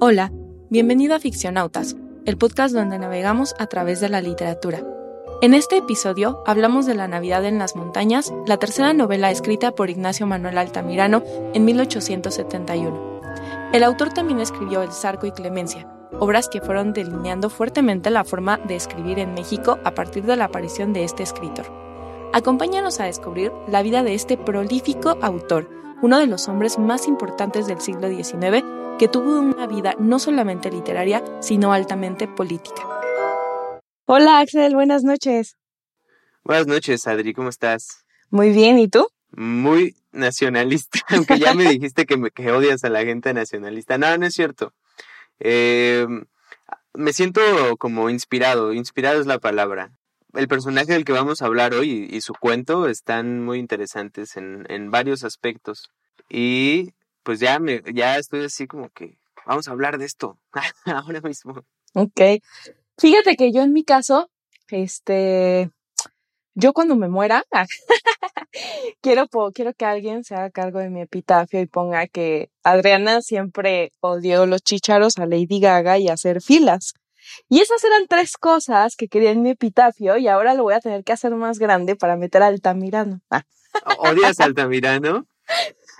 Hola, bienvenido a Ficcionautas, el podcast donde navegamos a través de la literatura. En este episodio hablamos de La Navidad en las Montañas, la tercera novela escrita por Ignacio Manuel Altamirano en 1871. El autor también escribió El Zarco y Clemencia, obras que fueron delineando fuertemente la forma de escribir en México a partir de la aparición de este escritor. Acompáñanos a descubrir la vida de este prolífico autor, uno de los hombres más importantes del siglo XIX, que tuvo una vida no solamente literaria, sino altamente política. Hola Axel, buenas noches. Buenas noches, Adri, ¿cómo estás? Muy bien, ¿y tú? Muy nacionalista, aunque ya me dijiste que, me, que odias a la gente nacionalista. No, no es cierto. Eh, me siento como inspirado, inspirado es la palabra. El personaje del que vamos a hablar hoy y, su cuento están muy interesantes en, en varios aspectos. Y pues ya, me, ya estoy así como que vamos a hablar de esto ahora mismo. Ok. Fíjate que yo en mi caso, este, yo cuando me muera, quiero, quiero que alguien se haga cargo de mi epitafio y ponga que Adriana siempre odió los chicharos a Lady Gaga y hacer filas. Y esas eran tres cosas que quería en mi epitafio y ahora lo voy a tener que hacer más grande para meter a Altamirano. ¿Odias a Altamirano?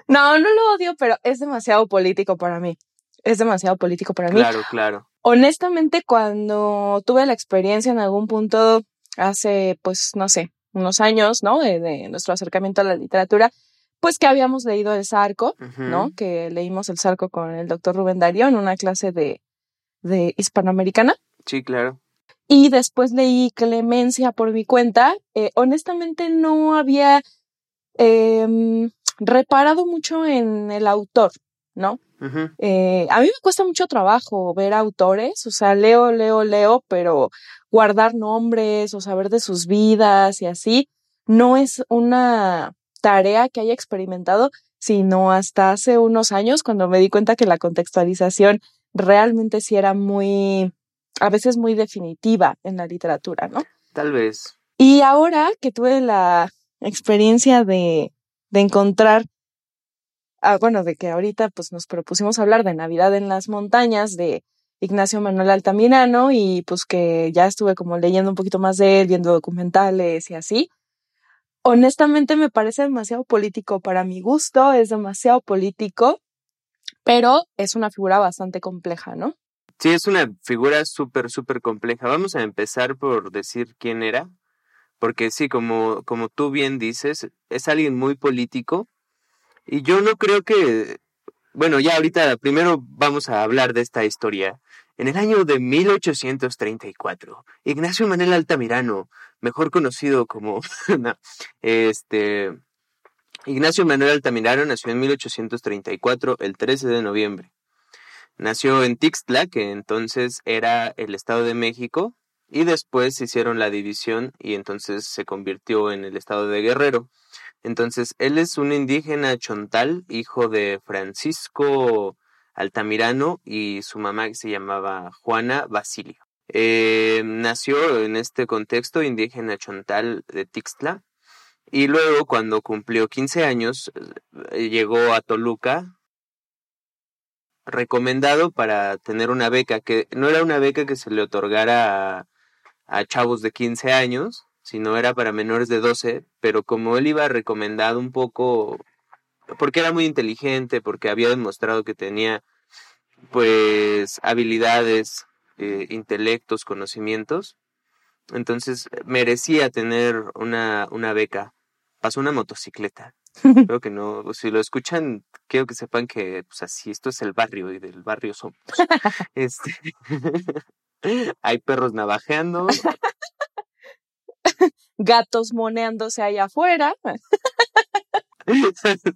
No, no lo odio, pero es demasiado político para mí. Es demasiado político para mí. Claro, claro honestamente, cuando tuve la experiencia en algún punto hace, pues, no sé, unos años, ¿no? De, nuestro acercamiento a la literatura, pues que habíamos leído El Zarco, ¿no? Que leímos El Zarco con el doctor Rubén Darío en una clase de, de hispanoamericana. Sí, claro. Y después leí Clemencia por mi cuenta. Eh, honestamente no había eh, reparado mucho en el autor, ¿no? eh, a mí me cuesta mucho trabajo ver autores, o sea, leo, leo, leo, pero guardar nombres o saber de sus vidas y así, no es una tarea que haya experimentado, sino hasta hace unos años cuando me di cuenta que la contextualización realmente sí era muy, a veces muy definitiva en la literatura, ¿no? Tal vez. Y ahora que tuve la experiencia de, de encontrar ah, bueno, de que ahorita pues nos propusimos hablar de Navidad en las montañas de Ignacio Manuel Altamirano y pues que ya estuve como leyendo un poquito más de él, viendo documentales y así. Honestamente me parece demasiado político para mi gusto, es demasiado político, pero es una figura bastante compleja, ¿no? Sí, es una figura súper, súper compleja. Vamos a empezar por decir quién era, porque sí, como, como tú bien dices, es alguien muy político, y yo no creo que, bueno, ya ahorita primero vamos a hablar de esta historia. En el año de 1834, Ignacio Manuel Altamirano, mejor conocido como, este, Ignacio Manuel Altamirano nació en 1834, el 13 de noviembre. Nació en Tixtla, que entonces era el Estado de México, y después hicieron la división y entonces se convirtió en el Estado de Guerrero. Entonces, él es un indígena chontal, hijo de Francisco Altamirano y su mamá que se llamaba Juana Basilio. Eh, nació en este contexto indígena chontal de Tixtla y luego cuando cumplió 15 años eh, llegó a Toluca recomendado para tener una beca que no era una beca que se le otorgara a, a chavos de 15 años, si no era para menores de 12, pero como él iba recomendado un poco, porque era muy inteligente, porque había demostrado que tenía pues habilidades, eh, intelectos, conocimientos, entonces merecía tener una, una beca. Pasó una motocicleta. Creo que no, si lo escuchan, quiero que sepan que pues así, esto es el barrio y del barrio somos. este, hay perros navajeando, gatos moneándose allá afuera.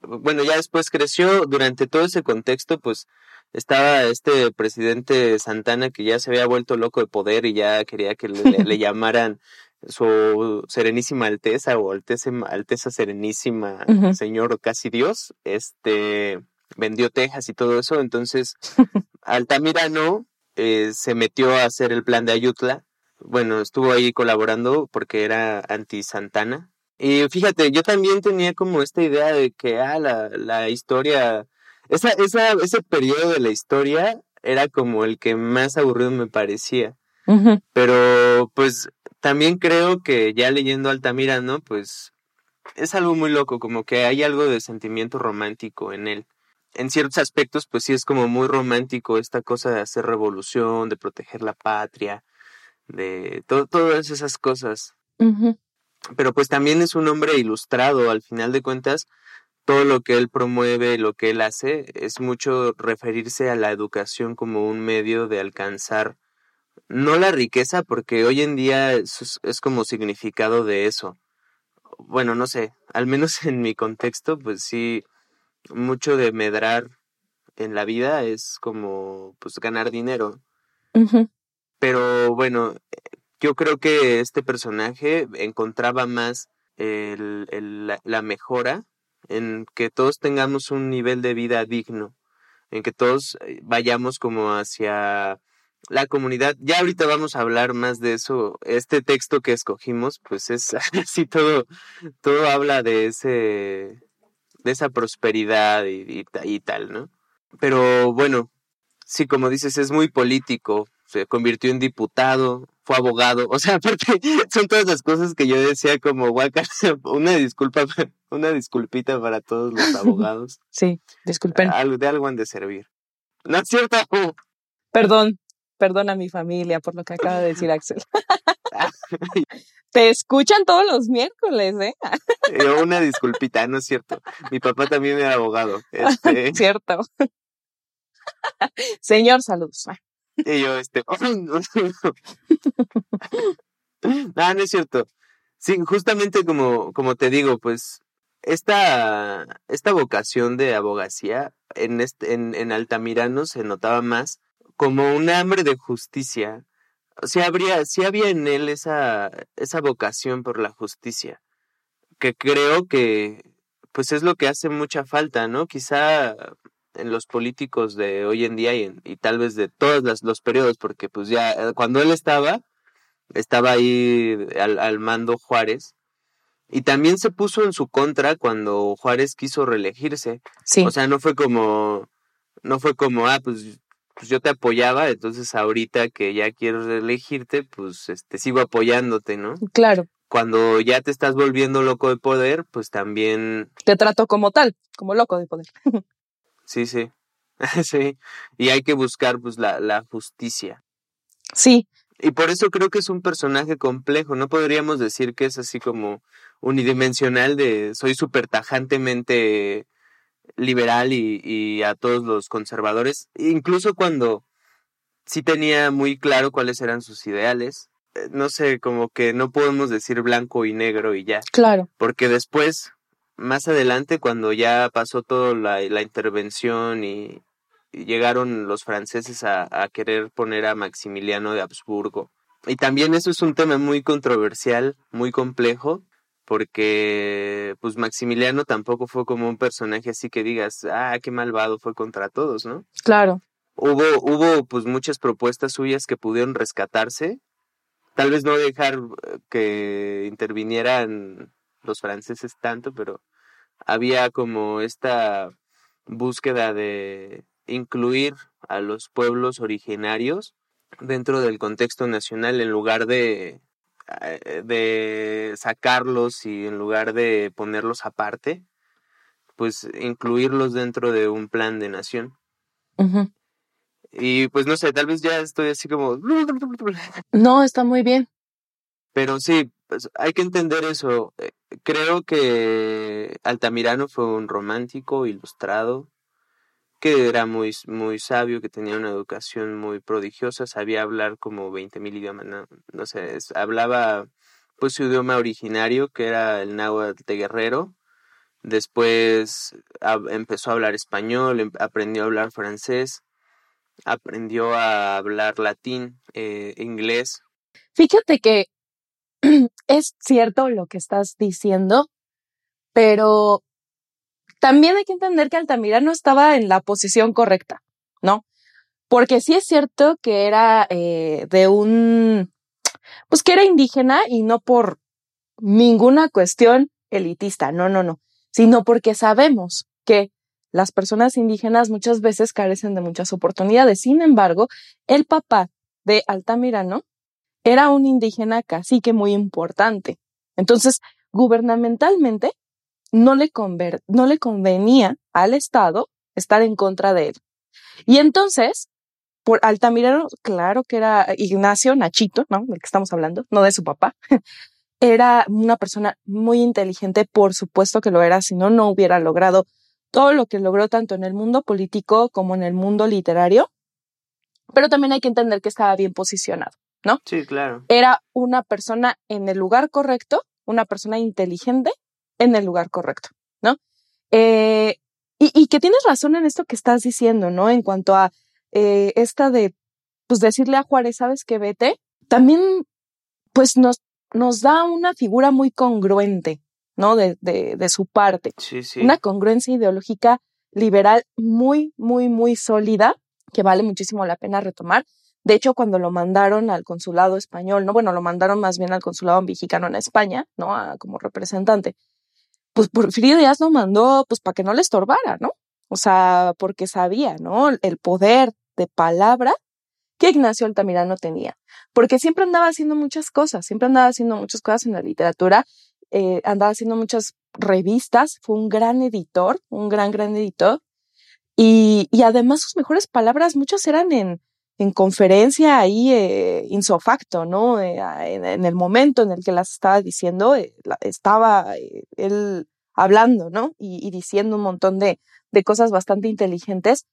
bueno, ya después creció, durante todo ese contexto, pues estaba este presidente Santana que ya se había vuelto loco de poder y ya quería que le, llamaran su Serenísima Alteza o Alteza, Alteza Serenísima, Señor casi Dios, este vendió Texas y todo eso, entonces Altamirano eh, se metió a hacer el plan de Ayutla bueno, estuvo ahí colaborando porque era anti-Santana. Y fíjate, yo también tenía como esta idea de que, ah, la, la historia esa, esa, ese periodo de la historia era como el que más aburrido me parecía. Pero pues también creo que ya leyendo Altamirano, pues es algo muy loco, como que hay algo de sentimiento romántico en él. En ciertos aspectos, pues sí es como muy romántico esta cosa de hacer revolución, de proteger la patria, de todas esas cosas. Pero pues también es un hombre ilustrado, al final de cuentas, todo lo que él promueve, lo que él hace, es mucho referirse a la educación como un medio de alcanzar, no la riqueza, porque hoy en día es, es como significado de eso. Bueno, no sé, al menos en mi contexto, pues sí, mucho de medrar en la vida es como pues ganar dinero. Pero bueno, yo creo que este personaje encontraba más el, el, la mejora en que todos tengamos un nivel de vida digno, en que todos eh, vayamos como hacia la comunidad. Ya ahorita vamos a hablar más de eso. Este texto que escogimos, pues es así todo, todo habla de ese, de esa prosperidad y, y tal, ¿no? Pero bueno, sí, como dices, es muy político. Se convirtió en diputado, fue abogado. O sea, aparte, son todas las cosas que yo decía como guaca. Una disculpa, una disculpita para todos los abogados. Sí, disculpen. de algo han de servir. ¿No es cierto? Perdón, perdón a mi familia por lo que acaba de decir Axel. Te escuchan todos los miércoles, ¿eh? una disculpita, no es cierto. Mi papá también era abogado. Este... Cierto. Señor, saludos. Y yo, este. no, no es cierto. Sí, justamente como, como te digo, pues, esta, esta vocación de abogacía en, este, en, en Altamirano se notaba más como un hambre de justicia. O sea, habría, sí había en él esa, esa vocación por la justicia, que creo que pues es lo que hace mucha falta, ¿no? Quizá en los políticos de hoy en día y, y tal vez de todos los, periodos, porque pues ya eh, cuando él estaba, estaba ahí al, al mando Juárez, y también se puso en su contra cuando Juárez quiso reelegirse. Sí. O sea, no fue como, no fue como, ah, pues, pues yo te apoyaba, entonces ahorita que ya quiero reelegirte, pues este, sigo apoyándote, ¿no? Claro. Cuando ya te estás volviendo loco de poder, pues también... Te trato como tal, como loco de poder. Sí, sí. sí. Y hay que buscar pues la, la justicia. Sí. Y por eso creo que es un personaje complejo. No podríamos decir que es así como unidimensional de soy súper tajantemente liberal y, y a todos los conservadores. Incluso cuando sí tenía muy claro cuáles eran sus ideales. Eh, no sé, como que no podemos decir blanco y negro y ya. Claro. Porque después más adelante, cuando ya pasó toda la, la intervención y, llegaron los franceses a, a, querer poner a Maximiliano de Habsburgo. Y también eso es un tema muy controversial, muy complejo, porque pues Maximiliano tampoco fue como un personaje así que digas, ah, qué malvado fue contra todos, ¿no? Claro. Hubo, hubo pues muchas propuestas suyas que pudieron rescatarse, tal vez no dejar eh, que intervinieran los franceses tanto, pero había como esta búsqueda de incluir a los pueblos originarios dentro del contexto nacional en lugar de, de sacarlos y en lugar de ponerlos aparte, pues incluirlos dentro de un plan de nación. Y pues no sé, tal vez ya estoy así como... No, está muy bien. Pero sí, pues hay que entender eso. Eh, creo que Altamirano fue un romántico ilustrado, que era muy, muy sabio, que tenía una educación muy prodigiosa, sabía hablar como veinte mil idiomas, no, sé, hablaba pues su idioma originario, que era el náhuatl de guerrero. Después empezó a hablar español, em, aprendió a hablar francés, aprendió a hablar latín, eh, inglés. Fíjate que es cierto lo que estás diciendo, pero también hay que entender que Altamirano estaba en la posición correcta, ¿no? Porque sí es cierto que era eh, de un, pues que era indígena y no por ninguna cuestión elitista, no, no, no, sino porque sabemos que las personas indígenas muchas veces carecen de muchas oportunidades. Sin embargo, el papá de Altamirano era un indígena cacique muy importante. Entonces, gubernamentalmente, no le, no le convenía al Estado estar en contra de él. Y entonces, por Altamirano, claro que era Ignacio Nachito, ¿no? Del que estamos hablando, no de su papá. Era una persona muy inteligente, por supuesto que lo era, si no, no hubiera logrado todo lo que logró tanto en el mundo político como en el mundo literario. Pero también hay que entender que estaba bien posicionado, ¿no? Sí, claro. Era una persona en el lugar correcto, una persona inteligente en el lugar correcto, ¿no? Eh, y, que tienes razón en esto que estás diciendo, ¿no? En cuanto a eh, esta de, pues decirle a Juárez, ¿sabes qué? Vete. También, pues nos, nos da una figura muy congruente, ¿no? De, de, de su parte. Sí, sí. Una congruencia ideológica liberal muy, muy, muy sólida, que vale muchísimo la pena retomar. De hecho, cuando lo mandaron al consulado español, no, bueno, lo mandaron más bien al consulado mexicano en España, ¿no? como representante pues Porfirio Díaz lo mandó pues para que no le estorbara, ¿no? O sea, porque sabía, ¿no? El poder de palabra que Ignacio Altamirano tenía, porque siempre andaba haciendo muchas cosas, siempre andaba haciendo muchas cosas en la literatura, eh, andaba haciendo muchas revistas, fue un gran editor, un gran, gran editor, y, y además sus mejores palabras, muchas eran en, en conferencia ahí eh, insofacto, ¿no? Eh, en, el momento en el que las estaba diciendo, eh, estaba él hablando, ¿no? Y, diciendo un montón de, de, cosas bastante inteligentes.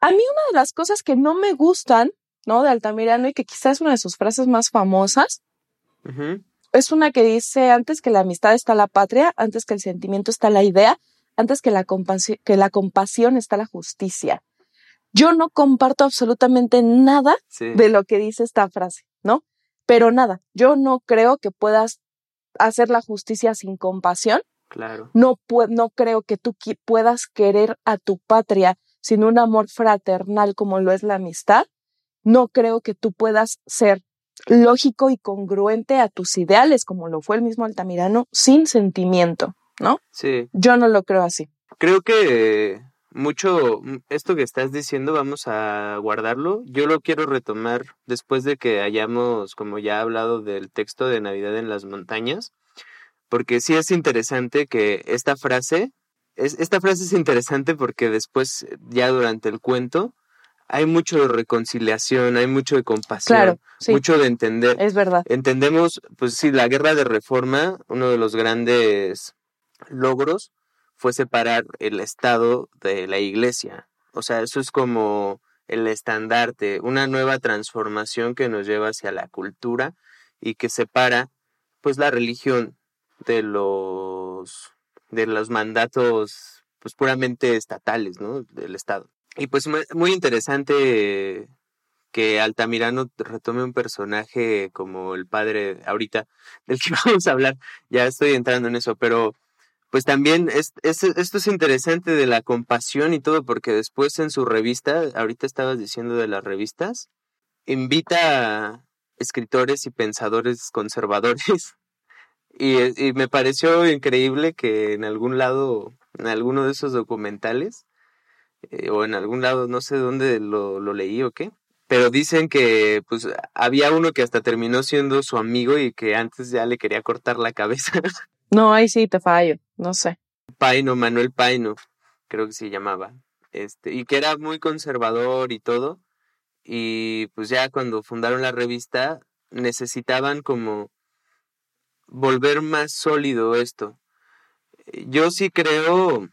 A mí una de las cosas que no me gustan, ¿no? De Altamirano y que quizás es una de sus frases más famosas, es una que dice, antes que la amistad está la patria, antes que el sentimiento está la idea, antes que la, que la compasión está la justicia. Yo no comparto absolutamente nada de lo que dice esta frase, ¿no? Pero nada, yo no creo que puedas hacer la justicia sin compasión. Claro. No, no creo que tú puedas querer a tu patria sin un amor fraternal como lo es la amistad. No creo que tú puedas ser lógico y congruente a tus ideales como lo fue el mismo Altamirano sin sentimiento, ¿no? Sí. Yo no lo creo así. Creo que mucho mm, esto que estás diciendo vamos a guardarlo. Yo lo quiero retomar después de que hayamos, como ya hablado del texto de Navidad en las montañas, porque sí es interesante que esta frase, es, esta frase es interesante porque después, ya durante el cuento, hay mucho de reconciliación, hay mucho de compasión, mucho de entender. Es verdad. Entendemos, pues sí, la guerra de reforma, uno de los grandes logros fue separar el Estado de la Iglesia. O sea, eso es como el estandarte, una nueva transformación que nos lleva hacia la cultura y que separa pues la religión de los de los mandatos pues puramente estatales, ¿no? del Estado. Y pues muy interesante que Altamirano retome un personaje como el padre ahorita del que vamos a hablar. Ya estoy entrando en eso, pero pues también es, esto es interesante de la compasión y todo, porque después en su revista, ahorita estabas diciendo de las revistas, invita a escritores y pensadores conservadores. Y, me pareció increíble que en algún lado, en alguno de esos documentales, eh, o en algún lado, no sé dónde lo, lo leí o qué, pero dicen que pues había uno que hasta terminó siendo su amigo y que antes ya le quería cortar la cabeza. No, ahí sí te fallo, no sé. Paino, Manuel Paino, creo que se llamaba. Este, y que era muy conservador y todo. Y pues ya cuando fundaron la revista necesitaban como volver más sólido esto. Yo sí creo,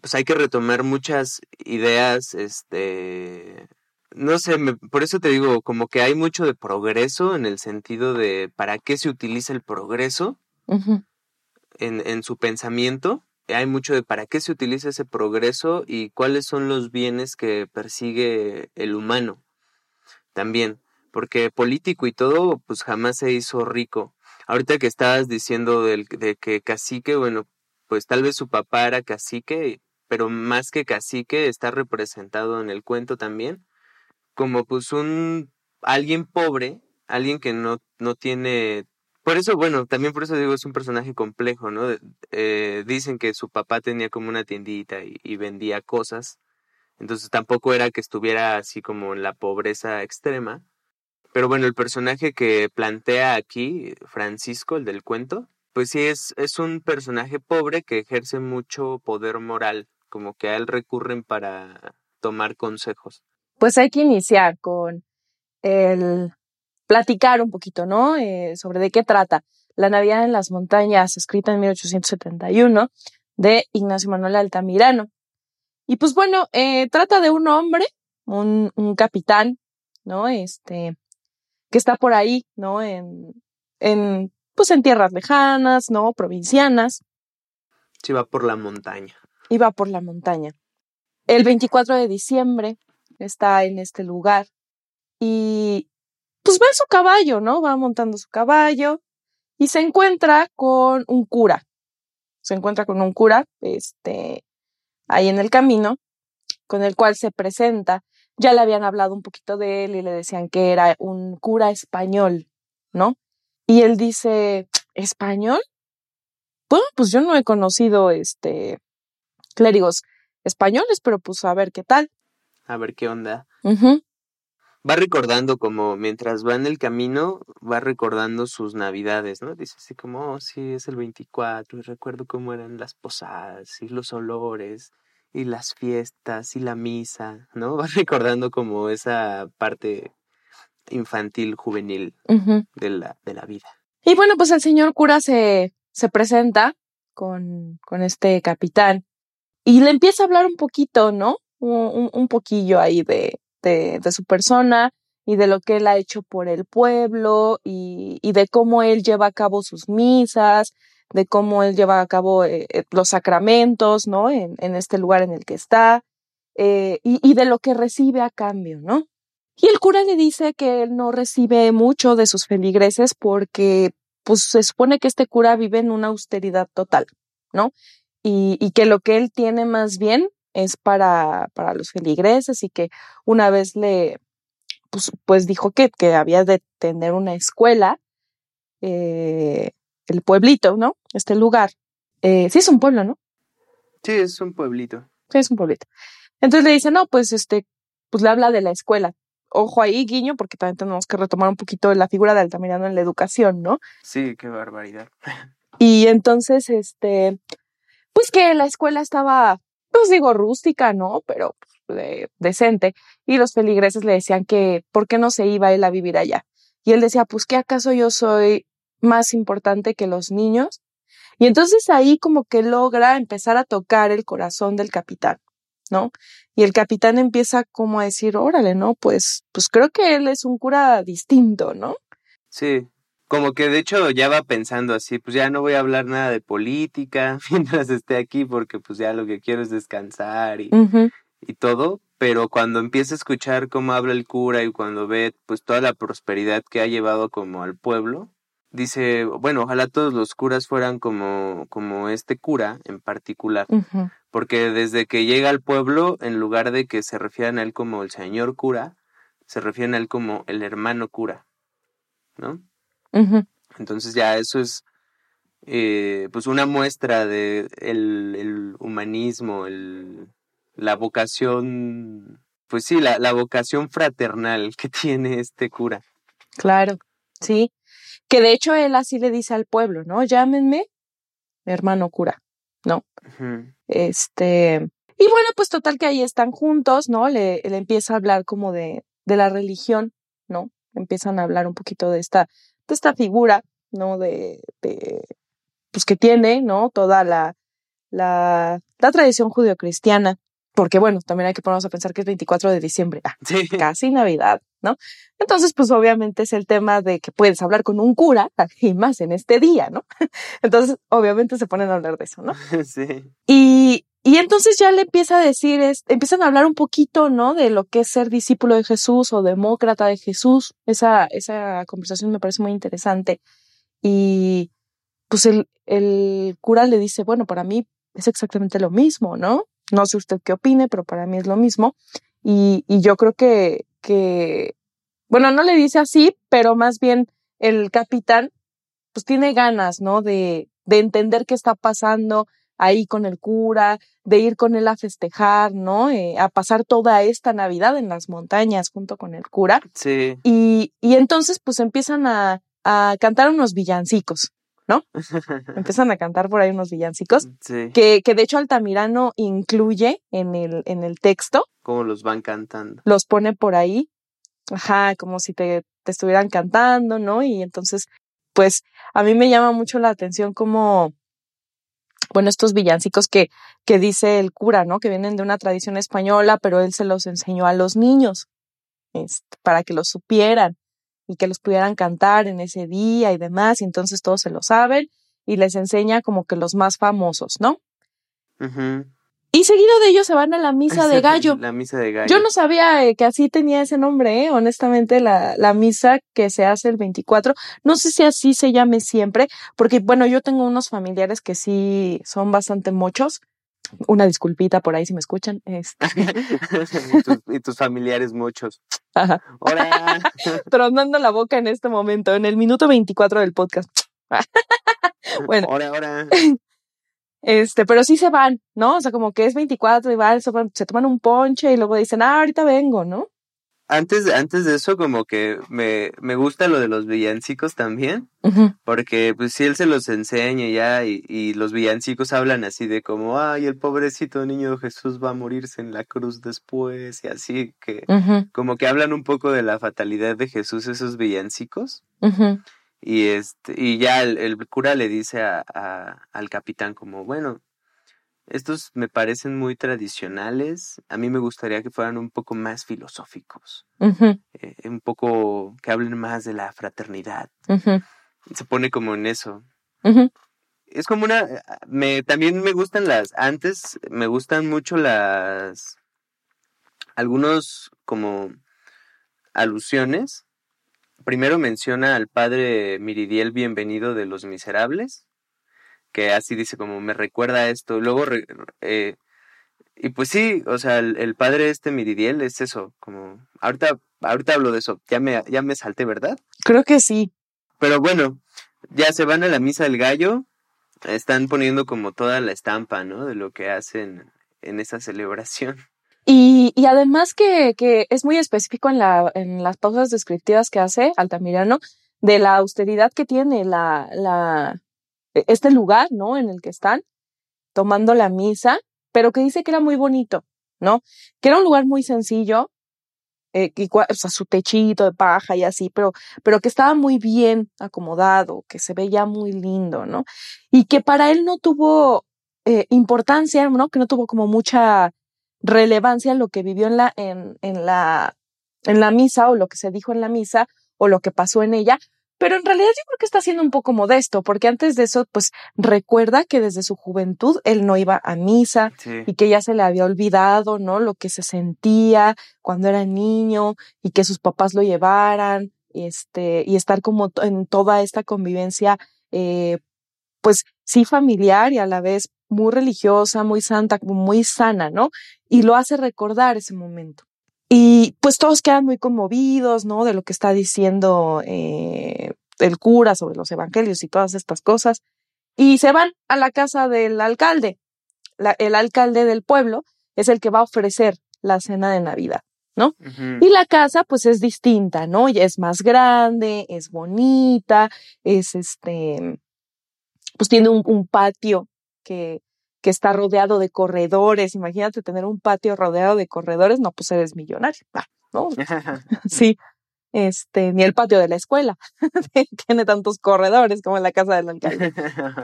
pues hay que retomar muchas ideas, este, no sé, por eso te digo, como que hay mucho de progreso en el sentido de para qué se utiliza el progreso en, en su pensamiento. Hay mucho de para qué se utiliza ese progreso y cuáles son los bienes que persigue el humano también, porque político y todo, pues jamás se hizo rico. Ahorita que estabas diciendo del, de que cacique, bueno, pues tal vez su papá era cacique, pero más que cacique está representado en el cuento también como pues un alguien pobre, alguien que no, no tiene Por eso, bueno, también por eso digo, es un personaje complejo, ¿no? Eh, dicen que su papá tenía como una tiendita y, vendía cosas, entonces tampoco era que estuviera así como en la pobreza extrema. Pero bueno, el personaje que plantea aquí, Francisco, el del cuento, pues sí es, es un personaje pobre que ejerce mucho poder moral, como que a él recurren para tomar consejos. Pues hay que iniciar con el platicar un poquito, ¿no? Eh, sobre de qué trata. La Navidad en las Montañas, escrita en 1871, de Ignacio Manuel Altamirano. Y pues bueno, eh, trata de un hombre, un, un, capitán, ¿no? Este, que está por ahí, ¿no? En, en pues en tierras lejanas, ¿no? Provincianas. Sí, va por la montaña. Iba por la montaña. El 24 de diciembre está en este lugar y pues va su caballo, ¿no? Va montando su caballo y se encuentra con un cura. Se encuentra con un cura, este, ahí en el camino, con el cual se presenta. Ya le habían hablado un poquito de él y le decían que era un cura español, ¿no? Y él dice, ¿español? Bueno, pues yo no he conocido este clérigos españoles, pero pues a ver qué tal. A ver qué onda. Va recordando como mientras va en el camino, va recordando sus navidades, ¿no? Dice así como, oh, sí, es el 24 y recuerdo cómo eran las posadas y los olores y las fiestas y la misa, ¿no? Va recordando como esa parte infantil, juvenil de, la, de la vida. Y bueno, pues el señor cura se, se presenta con, con este capitán y le empieza a hablar un poquito, ¿no? Un, un poquillo ahí de, de, su persona y de lo que él ha hecho por el pueblo y, de cómo él lleva a cabo sus misas, de cómo él lleva a cabo eh, eh, los sacramentos, ¿no? En, este lugar en el que está eh, y, de lo que recibe a cambio, ¿no? Y el cura le dice que él no recibe mucho de sus feligreses porque pues se supone que este cura vive en una austeridad total, ¿no? Y que lo que él tiene más bien es para, para los feligreses y que una vez le, pues, pues dijo que, que había de tener una escuela, eh, el pueblito, ¿no? Este lugar. Eh, sí es un pueblo, ¿no? Sí, es un pueblito. Sí, es un pueblito. Entonces le dice, no, pues este, pues le habla de la escuela ojo ahí, guiño, porque también tenemos que retomar un poquito la figura de Altamirano en la educación, ¿no? Sí, qué barbaridad. Y entonces, este, pues que la escuela estaba, pues digo, rústica, ¿no? Pero pues, decente. Y los feligreses le decían que, ¿por qué no se iba él a vivir allá? Y él decía, pues, ¿qué acaso yo soy más importante que los niños? Y entonces ahí como que logra empezar a tocar el corazón del capitán. ¿no? Y el capitán empieza como a decir, órale, ¿no? Pues, pues creo que él es un cura distinto, ¿no? Sí, como que de hecho ya va pensando así, pues ya no voy a hablar nada de política mientras esté aquí porque pues ya lo que quiero es descansar y, y todo, pero cuando empieza a escuchar cómo habla el cura y cuando ve pues toda la prosperidad que ha llevado como al pueblo, dice, bueno, ojalá todos los curas fueran como, como este cura en particular, porque desde que llega al pueblo, en lugar de que se refieran a él como el señor cura, se refieren a él como el hermano cura, ¿no? Entonces ya eso es eh, pues una muestra de el, el humanismo, el, la vocación, pues sí, la, la vocación fraternal que tiene este cura. Claro, sí. Que de hecho él así le dice al pueblo, ¿no? Llámenme hermano cura, ¿no? Este, y bueno, pues total que ahí están juntos, ¿no? Le, le empieza a hablar como de, de la religión, ¿no? Empiezan a hablar un poquito de esta, de esta figura, ¿no? De, de pues que tiene, ¿no? Toda la, la, la tradición judio-cristiana, porque bueno, también hay que ponernos a pensar que es 24 de diciembre, ah, casi Navidad, ¿no? Entonces, pues obviamente es el tema de que puedes hablar con un cura y más en este día, ¿no? Entonces, obviamente se ponen a hablar de eso, ¿no? Sí. Y, y entonces ya le empieza a decir, es, empiezan a hablar un poquito, ¿no? De lo que es ser discípulo de Jesús o demócrata de Jesús. Esa, esa conversación me parece muy interesante. Y pues el, el cura le dice, bueno, para mí es exactamente lo mismo, ¿no? No sé usted qué opine, pero para mí es lo mismo. Y, y yo creo que, que, bueno, no le dice así, pero más bien el capitán pues tiene ganas, ¿no? De, de entender qué está pasando ahí con el cura, de ir con él a festejar, ¿no? Eh, a pasar toda esta Navidad en las montañas junto con el cura. Sí. Y, y entonces pues empiezan a, a cantar unos villancicos, ¿no? empiezan a cantar por ahí unos villancicos, sí. que, que de hecho Altamirano incluye en el, en el texto, Cómo los van cantando. los pone por ahí, ajá, como si te, te estuvieran cantando, ¿no? Y entonces, pues a mí me llama mucho la atención como, bueno, estos villancicos que, que dice el cura, ¿no? Que vienen de una tradición española, pero él se los enseñó a los niños, este, para que los supieran y que los pudieran cantar en ese día y demás, y entonces todos se lo saben y les enseña como que los más famosos, ¿no? Y seguido de ellos se van a la misa de gallo. La misa de gallo. Yo no sabía eh, que así tenía ese nombre, ¿eh? honestamente, la, la misa que se hace el 24. No sé si así se llame siempre, porque bueno, yo tengo unos familiares que sí son bastante muchos. Una disculpita por ahí si me escuchan. Este, y, tus, y tus familiares muchos. ajá. Hola. tronando la boca en este momento, en el minuto 24 del podcast. bueno, Ahora, ahora. Este, pero sí se van, ¿no? O sea, como que es 24 y van, se, toman un ponche y luego dicen, ah, ahorita vengo, ¿no? Antes, antes de eso, como que me, me gusta lo de los villancicos también, porque pues si él se los enseña ya y, y los villancicos hablan así de como, ay, el pobrecito niño Jesús va a morirse en la cruz después y así, que como que hablan un poco de la fatalidad de Jesús esos villancicos. Y este, y ya el, el cura le dice a, a- al capitán como, bueno, estos me parecen muy tradicionales, a mí me gustaría que fueran un poco más filosóficos, eh, un poco que hablen más de la fraternidad. Se pone como en eso. Es como una, me, también me gustan las, antes me gustan mucho las, algunos como alusiones. Primero menciona al padre Miridiel Bienvenido de los Miserables, que así dice como me recuerda a esto. Luego, eh, y pues sí, o sea, el, el padre este Miridiel es eso, como, ahorita, ahorita hablo de eso, ya me, ya me salté, ¿verdad? Creo que sí. Pero bueno, ya se van a la misa del gallo, están poniendo como toda la estampa, ¿no? De lo que hacen en esa celebración. Y, y además que, que es muy específico en, la, en las pausas descriptivas que hace Altamirano de la austeridad que tiene la, la, e- este lugar, ¿no? En el que están tomando la misa, pero que dice que era muy bonito, ¿no? Que era un lugar muy sencillo, eh, igual- o sea, su techito de paja y así, pero, pero que estaba muy bien acomodado, que se veía muy lindo, ¿no? Y que para él no tuvo eh, importancia, ¿no? Que no tuvo como mucha relevancia lo que vivió en la, en, en la, en la misa o lo que se dijo en la misa o lo que pasó en ella. Pero en realidad yo creo que está siendo un poco modesto, porque antes de eso, pues recuerda que desde su juventud él no iba a misa Sí. y que ya se le había olvidado, ¿no? Lo que se sentía cuando era niño y que sus papás lo llevaran, este, y estar como en toda esta convivencia, eh, pues sí familiar y a la vez muy religiosa, muy santa, como muy sana, ¿no? Y lo hace recordar ese momento. Y pues todos quedan muy conmovidos, ¿no? De lo que está diciendo eh, el cura sobre los evangelios y todas estas cosas. Y se van a la casa del alcalde. La- el alcalde del pueblo es el que va a ofrecer la cena de Navidad. Ujú. Y la casa, pues, es distinta, ¿no? Ya es más grande, es bonita, es este, pues tiene un, un patio que, que está rodeado de corredores. Imagínate tener un patio rodeado de corredores, no, pues eres millonario, ¿no? Sí. Este, ni el patio de la escuela tiene tantos corredores como en la casa del alcalde.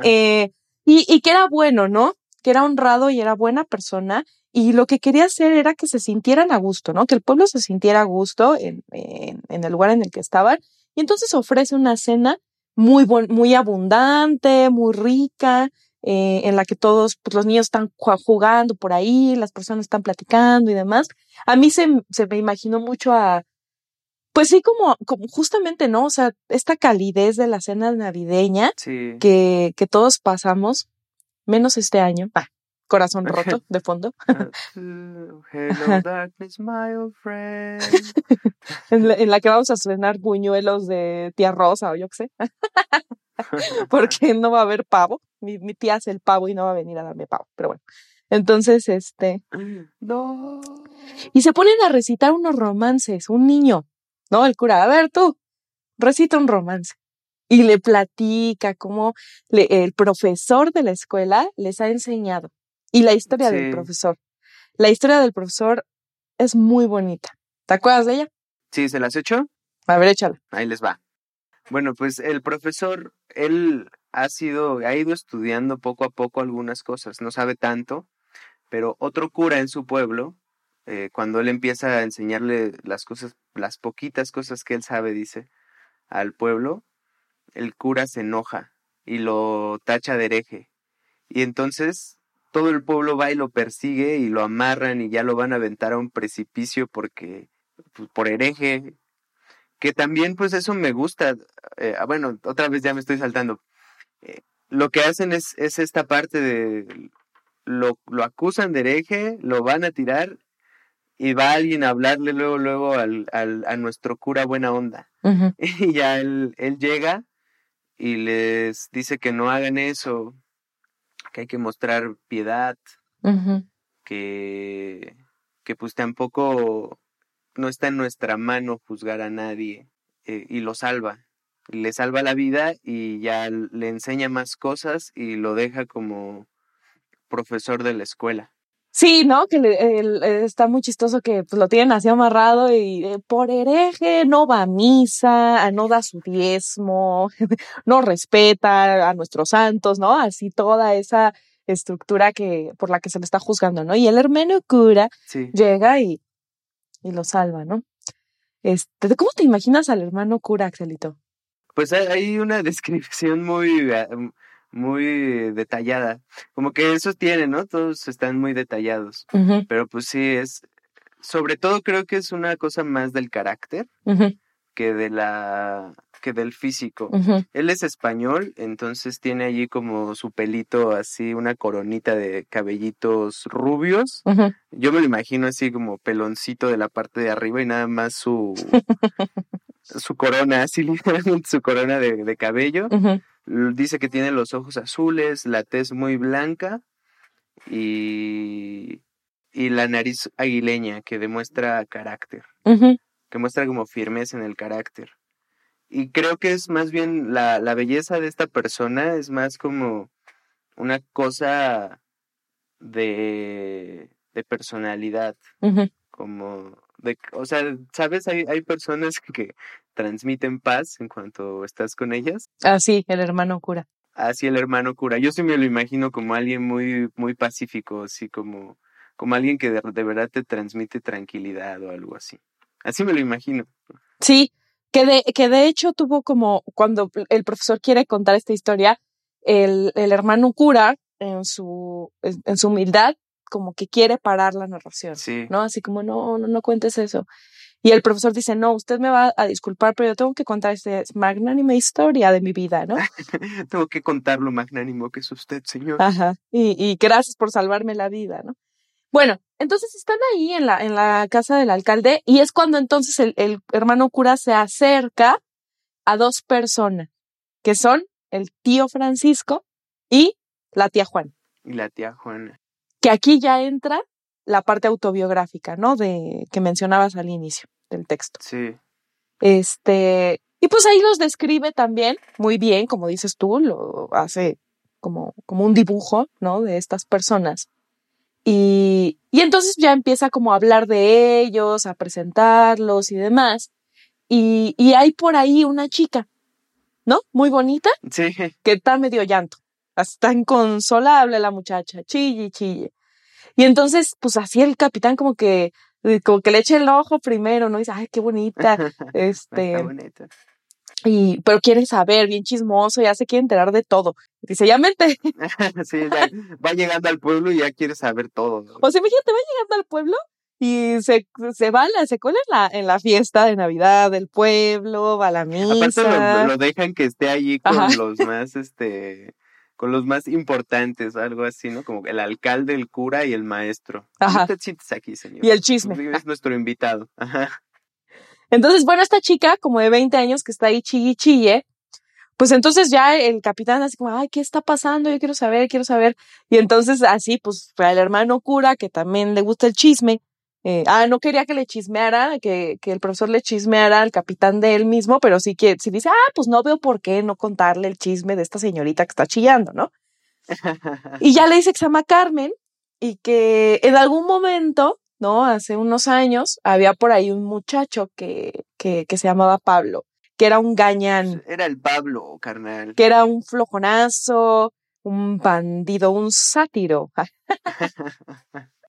Eh, y, y que era bueno, ¿no? Que era honrado y era buena persona. Y lo que quería hacer era que se sintieran a gusto, ¿no? Que el pueblo se sintiera a gusto en, en, en el lugar en el que estaban. Y entonces ofrece una cena muy, muy abundante, muy rica, eh, en la que todos, pues los niños están ju- jugando por ahí, las personas están platicando y demás. A mí se, se me imaginó mucho a, pues sí, como, como justamente, ¿no? O sea, esta calidez de la cena navideña sí. que, que todos pasamos, menos este año. Ah, corazón roto de fondo. Ah, Hello darkness, my old friend. En la, en la que vamos a estrenar buñuelos de tía Rosa o yo qué sé. porque no va a haber pavo. Mi, mi tía hace el pavo y no va a venir a darme pavo, pero bueno. Entonces, este, No. y se ponen a recitar unos romances, un niño, ¿no? El cura, a ver tú, recita un romance. Y le platica cómo le- el profesor de la escuela les ha enseñado. Y la historia del profesor. La historia del profesor es muy bonita. ¿Te acuerdas de ella? ¿Sí se las hecho? A ver, échala. Ahí les va. Bueno, pues el profesor, él ha sido, ha ido estudiando poco a poco algunas cosas, no sabe tanto, pero otro cura en su pueblo, eh, cuando él empieza a enseñarle las cosas, las poquitas cosas que él sabe, dice, al pueblo, el cura se enoja y lo tacha de hereje. Y entonces todo el pueblo va y lo persigue y lo amarran y ya lo van a aventar a un precipicio porque, pues, por hereje, que también pues eso me gusta. eh, ah, bueno, otra vez ya me estoy saltando. Eh, lo que hacen es, es esta parte de lo, lo acusan de hereje, lo van a tirar y va alguien a hablarle luego, luego al, al, a nuestro cura buena onda. Y ya él, él llega y les dice que no hagan eso, que hay que mostrar piedad, que, que pues tampoco no está en nuestra mano juzgar a nadie eh, y lo salva. Le salva la vida y ya le enseña más cosas y lo deja como profesor de la escuela. Sí, ¿no? Que le- el- eh, está muy chistoso que pues, lo tienen así amarrado y eh, por hereje no va a misa, ah, no da su diezmo, no respeta a nuestros santos, ¿no? Así toda esa estructura que por la que se le está juzgando, ¿no? Y el hermano cura Sí. llega y, y lo salva, ¿no? Este, ¿cómo te imaginas al hermano cura, Axelito? Pues hay- hay una descripción muy, ah, muy detallada. Como que eso tiene, ¿no? Todos están muy detallados. Pero pues sí, es, sobre todo creo que es una cosa más del carácter que de la, que del físico. Él es español, entonces tiene allí como su pelito así, una coronita de cabellitos rubios. Yo me lo imagino así como peloncito de la parte de arriba y nada más su, su corona, así literalmente su corona de, de cabello. Dice que tiene los ojos azules, la tez muy blanca y, y la nariz aguileña que demuestra carácter, que muestra como firmeza en el carácter. Y creo que es más bien la, la belleza de esta persona, es más como una cosa de, de personalidad, como de, o sea, sabes, hay, hay personas que transmiten paz en cuanto estás con ellas. Así, el hermano cura. Así el hermano cura. Yo sí me lo imagino como alguien muy, muy pacífico, así como, como alguien que de, de verdad te transmite tranquilidad o algo así. Así me lo imagino. Sí, que de, que de hecho tuvo como, cuando el profesor quiere contar esta historia, el, el hermano cura, en su, en su humildad, como que quiere parar la narración, Sí. ¿no? Así como, no, no, no cuentes eso. Y el profesor dice, no, usted me va a disculpar, pero yo tengo que contar esta magnánima historia de mi vida, ¿no? Tengo que contar lo magnánimo que es usted, señor. Ajá. Y, y gracias por salvarme la vida, ¿no? Bueno, entonces están ahí en la, en la casa del alcalde y es cuando entonces el, el hermano cura se acerca a dos personas, que son el tío Francisco y la tía Juan, Y la tía Juana. que aquí ya entra la parte autobiográfica, ¿no? De que mencionabas al inicio del texto. Sí. Este, y pues ahí los describe también muy bien, como dices tú, lo hace como, como un dibujo, ¿no? De estas personas. Y, y entonces ya empieza como a hablar de ellos, a presentarlos y demás. Y, y hay por ahí una chica, ¿no? Muy bonita, Sí. que está medio llanto. Está inconsolable la muchacha, chille, chille. Y entonces, pues así el capitán como que, eh, como que le echa el ojo primero, ¿no? Y dice, ay, qué bonita. Este, Está bonita. y, pero quiere saber, bien chismoso, ya se quiere enterar de todo. Dice, ya mente. sí, ya va llegando al pueblo y ya quiere saber todo. ¿no? O sea, imagínate, va llegando al pueblo y se, se va, la, se cola en la, en la fiesta de Navidad del pueblo, va a la Aparte misa. lo, lo dejan que esté allí con Ajá. los más, este, con los más importantes, algo así, ¿no? Como el alcalde, el cura y el maestro. Ajá. Aquí, señor. Y el chisme. Es nuestro invitado. Ajá. Entonces, bueno, esta chica, como de 20 años, que está ahí chille chille, pues entonces ya el capitán así como, ay, ¿qué está pasando? Yo quiero saber, quiero saber. Y entonces así, pues el hermano cura, que también le gusta el chisme, eh, ah, no quería que le chismeara, que, que el profesor le chismeara al capitán de él mismo, pero sí que sí dice, ah, pues no veo por qué no contarle el chisme de esta señorita que está chillando, ¿no? y ya le dice que se llama Carmen y que en algún momento, ¿no? Hace unos años, había por ahí un muchacho que, que, que se llamaba Pablo, que era un gañán. Era el Pablo, carnal. Que era un flojonazo, un bandido, un sátiro.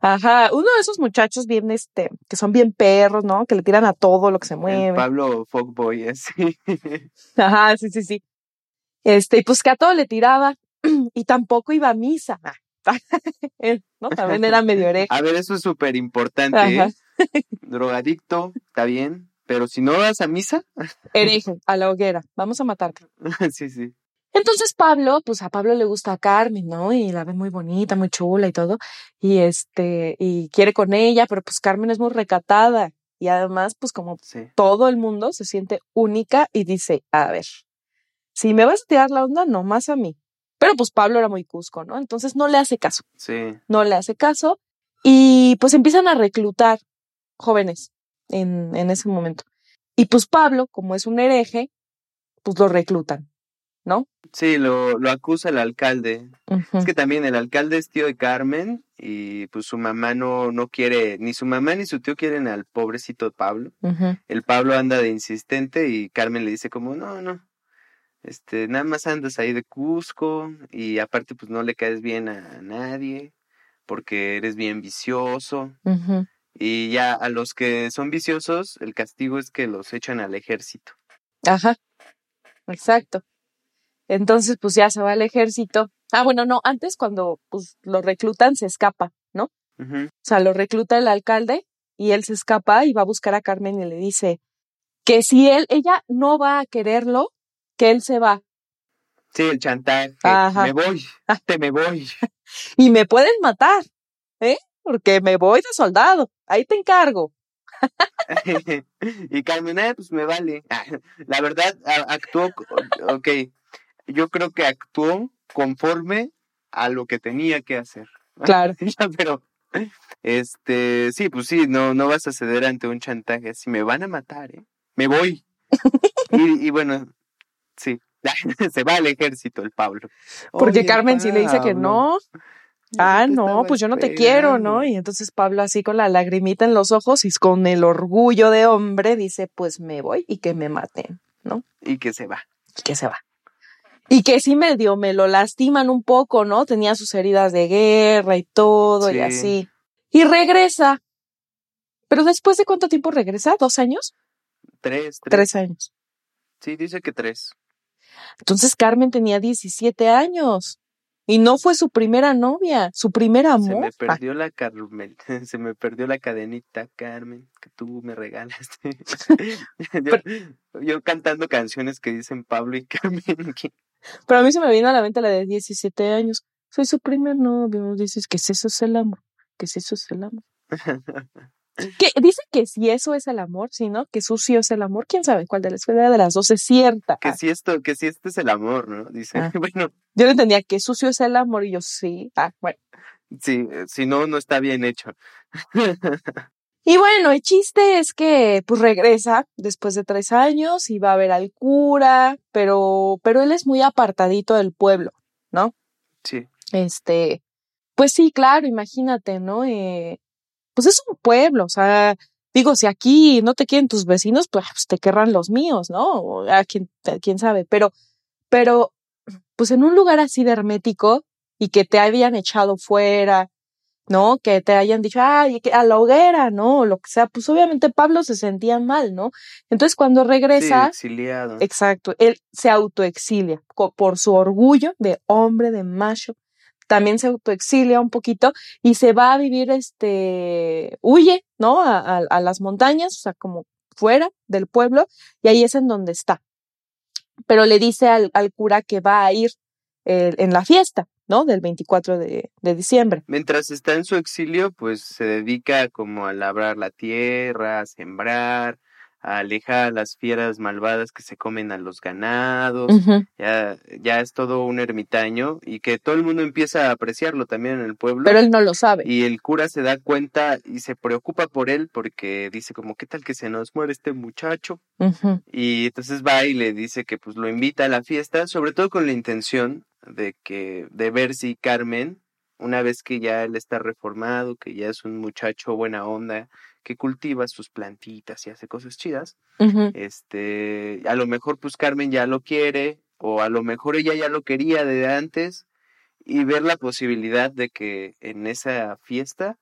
Ajá, uno de esos muchachos bien, este, que son bien perros, ¿no? Que le tiran a todo lo que se mueve. Pablo Fogboy, así. Ajá, sí, sí, sí. Este, y pues que a todo le tiraba y tampoco iba a misa. ¿no? También era medio hereje. A ver, eso es súper importante, ¿eh? Drogadicto, está bien, pero si no vas a misa. Hereje, a la hoguera, vamos a matarte. sí, sí. Entonces Pablo, pues a Pablo le gusta a Carmen, ¿no? Y la ve muy bonita, muy chula y todo. Y este, y quiere con ella, pero pues Carmen es muy recatada. Y además, pues como todo el mundo se siente única y dice, a ver, si me vas a tirar la onda, no más a mí. Pero pues Pablo era muy cusco, ¿no? Entonces no le hace caso. Sí. No le hace caso. Y pues empiezan a reclutar jóvenes en, en ese momento. Y pues Pablo, como es un hereje, pues lo reclutan. ¿No? Sí, lo, lo acusa el alcalde. Es que también el alcalde es tío de Carmen y pues su mamá no, no quiere, ni su mamá ni su tío quieren al pobrecito Pablo. El Pablo anda de insistente y Carmen le dice como, no, no, este, nada más andas ahí de Cusco y aparte pues no le caes bien a nadie porque eres bien vicioso. Y ya a los que son viciosos, el castigo es que los echan al ejército. Ajá, exacto. Entonces, pues ya se va al ejército. Ah, bueno, no, antes cuando pues lo reclutan se escapa, ¿no? O sea, lo recluta el alcalde y él se escapa y va a buscar a Carmen y le dice que si él, ella no va a quererlo, que él se va. Sí, el chantaje. Me voy, te me voy. y me pueden matar, ¿eh? Porque me voy de soldado. Ahí te encargo. y Carmen, eh, pues me vale. La verdad, actuó, ok, yo creo que actuó conforme a lo que tenía que hacer. Claro. Pero, este, sí, pues sí, no, no vas a ceder ante un chantaje así, me van a matar, ¿eh? Me voy. y, bueno, sí, se va al ejército el Pablo. Porque Carmen sí le dice que no. Ah, no, pues yo no te quiero, ¿no? Y entonces Pablo así con la lagrimita en los ojos y con el orgullo de hombre dice, pues me voy y que me maten, ¿no? Y que se va. Y que se va. Y que sí medio me lo lastiman un poco, ¿no? Tenía sus heridas de guerra y todo y así. Y regresa. Pero después de cuánto tiempo regresa? ¿Dos años? Tres, tres. Tres años. Sí, dice que tres. Entonces Carmen tenía 17 años. Y no fue su primera novia, su primer amor. Se me perdió la Carmen, se me perdió la cadenita, Carmen, que tú me regalaste. yo, cantando canciones que dicen Pablo y Carmen. Pero a mí se me vino a la mente la de 17 años. Soy su primer novio. Dices que si eso es el amor. Que si eso es el amor. que dice que si eso es el amor, si no, que sucio es el amor. ¿Quién sabe cuál de la de las dos es cierta? Que si esto, que si este es el amor, ¿no? Dice. Ah. bueno. Yo no entendía que sucio es el amor y yo sí. Ah, bueno. Sí, eh, si no, no está bien hecho. Y bueno, el chiste es que pues regresa después de tres años y va a ver al cura, pero, pero él es muy apartadito del pueblo, ¿no? Sí. Este, pues sí, claro, imagínate, ¿no? Eh, pues es un pueblo, o sea, digo, si aquí no te quieren tus vecinos, pues, te querrán los míos, ¿no? A quién, quién sabe, pero, pero, pues en un lugar así de hermético y que te habían echado fuera ¿no? Que te hayan dicho, ay, a la hoguera, ¿no? O lo que sea, pues obviamente Pablo se sentía mal, ¿no? Entonces cuando regresa, sí, exiliado. exacto, él se autoexilia por su orgullo de hombre, de macho, también se autoexilia un poquito y se va a vivir, este, huye, ¿no? A, a, las montañas, o sea, como fuera del pueblo, y ahí es en donde está. Pero le dice al, al cura que va a ir eh, en la fiesta, ¿no? Del 24 de, de, diciembre. Mientras está en su exilio, pues se dedica como a labrar la tierra, a sembrar, aleja a las fieras malvadas que se comen a los ganados, ya, ya es todo un ermitaño y que todo el mundo empieza a apreciarlo también en el pueblo. Pero él no lo sabe. Y el cura se da cuenta y se preocupa por él porque dice como, ¿qué tal que se nos muere este muchacho? Y entonces va y le dice que pues lo invita a la fiesta, sobre todo con la intención de que, de ver si Carmen, una vez que ya él está reformado, que ya es un muchacho buena onda, que cultiva sus plantitas y hace cosas chidas, este, a lo mejor pues Carmen ya lo quiere, o a lo mejor ella ya lo quería de antes, y ver la posibilidad de que en esa fiesta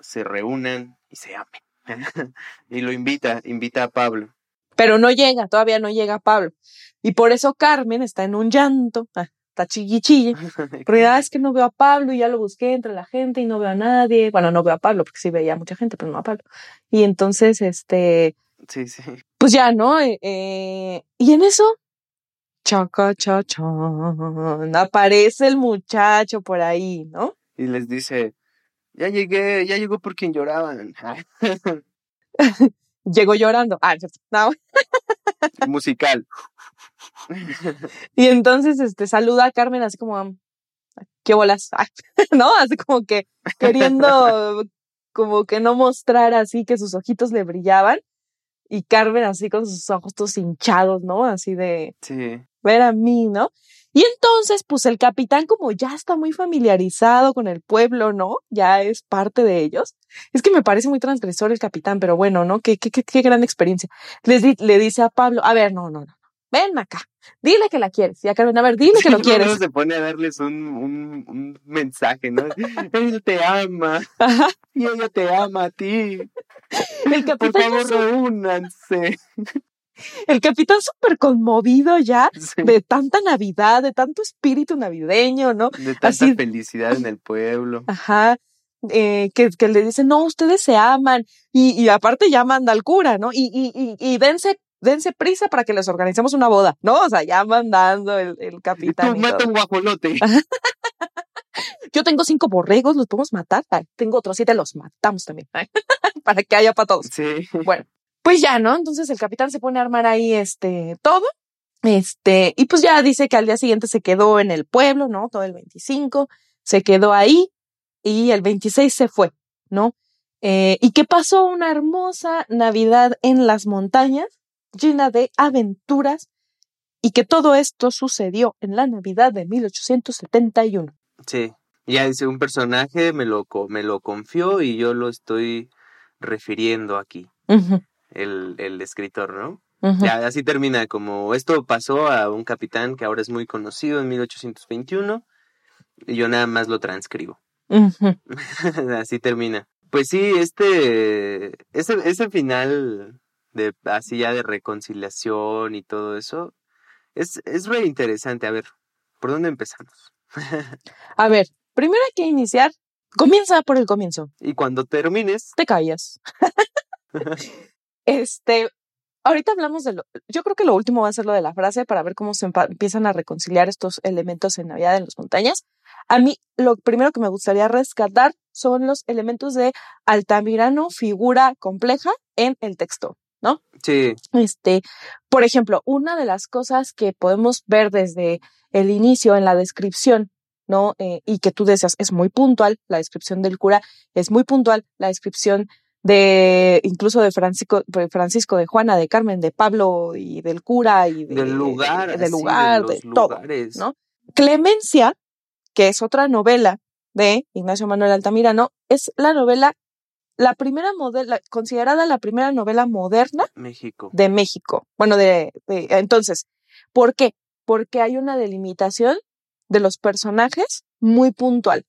se reúnan y se amen. y lo invita, invita a Pablo. Pero no llega, todavía no llega Pablo. Y por eso Carmen está en un llanto. Ah, está chille Pero ya es que no veo a Pablo y ya lo busqué entre la gente y no veo a nadie. Bueno, no veo a Pablo porque sí veía a mucha gente, pero no a Pablo. Y entonces, este. Sí, sí. Pues ya, ¿no? Eh, eh y en eso, chaca, cha, aparece el muchacho por ahí, ¿no? Y les dice, ya llegué, ya llegó por quien lloraban. Llegó llorando. Ah, no. Musical. y entonces este saluda a Carmen así como qué bolas, ¿no? Así como que queriendo como que no mostrar así que sus ojitos le brillaban y Carmen así con sus ojos todos hinchados, ¿no? Así de sí. ver a mí, ¿no? Y entonces, pues el capitán como ya está muy familiarizado con el pueblo, ¿no? Ya es parte de ellos. Es que me parece muy transgresor el capitán, pero bueno, ¿no? Qué, qué, qué, qué gran experiencia. le dice a Pablo, a ver, no, no, no ven acá, dile que la quieres. Y a Carmen, a ver, dile que lo quieres. se pone a darles un, un, un mensaje, ¿no? Ella te ama. Ajá. Y ella te ama a ti. El capitán. Por favor, reúnanse. El capitán súper conmovido ya de tanta Navidad, de tanto espíritu navideño, ¿no? De tanta felicidad en el pueblo. Ajá. Eh, que, que, le dicen, no, ustedes se aman, y, y aparte ya manda al cura, ¿no? Y, y, y, y dense dense prisa para que les organicemos una boda, ¿no? O sea, ya mandando el, el capitán. Tú mata un guajolote. Yo tengo cinco borregos, los podemos matar. tengo otros siete, los matamos también. para que haya para todos. Sí. Bueno, pues ya, ¿no? Entonces el capitán se pone a armar ahí este todo. Este, y pues ya dice que al día siguiente se quedó en el pueblo, ¿no? Todo el 25, se quedó ahí y el 26 se fue, ¿no? Eh, y que pasó una hermosa Navidad en las montañas llena de aventuras y que todo esto sucedió en la Navidad de 1871. Sí, ya dice un personaje me lo, me lo confió y yo lo estoy refiriendo aquí, el, el, escritor, ¿no? Ya así termina, como esto pasó a un capitán que ahora es muy conocido en 1821 y yo nada más lo transcribo. así termina. Pues sí, este, ese, ese final de así ya de reconciliación y todo eso, es, es re interesante. A ver, ¿por dónde empezamos? A ver, primero hay que iniciar. Comienza por el comienzo. Y cuando termines. Te callas. este, ahorita hablamos de lo. Yo creo que lo último va a ser lo de la frase para ver cómo se empiezan a reconciliar estos elementos en Navidad en las montañas. A mí, lo primero que me gustaría rescatar son los elementos de Altamirano, figura compleja en el texto. ¿No? Sí. Este, por ejemplo, una de las cosas que podemos ver desde el inicio en la descripción, ¿no? Eh, y que tú deseas es muy puntual, la descripción del cura es muy puntual, la descripción de incluso de Francisco, Francisco de Juana, de Carmen, de Pablo y del cura y del lugar, del lugar, de, todo, ¿no? Clemencia, que es otra novela de Ignacio Manuel Altamirano, es la novela la primera modela, considerada la primera novela moderna México. de México. Bueno, de, entonces, ¿por qué? Porque hay una delimitación de los personajes muy puntual,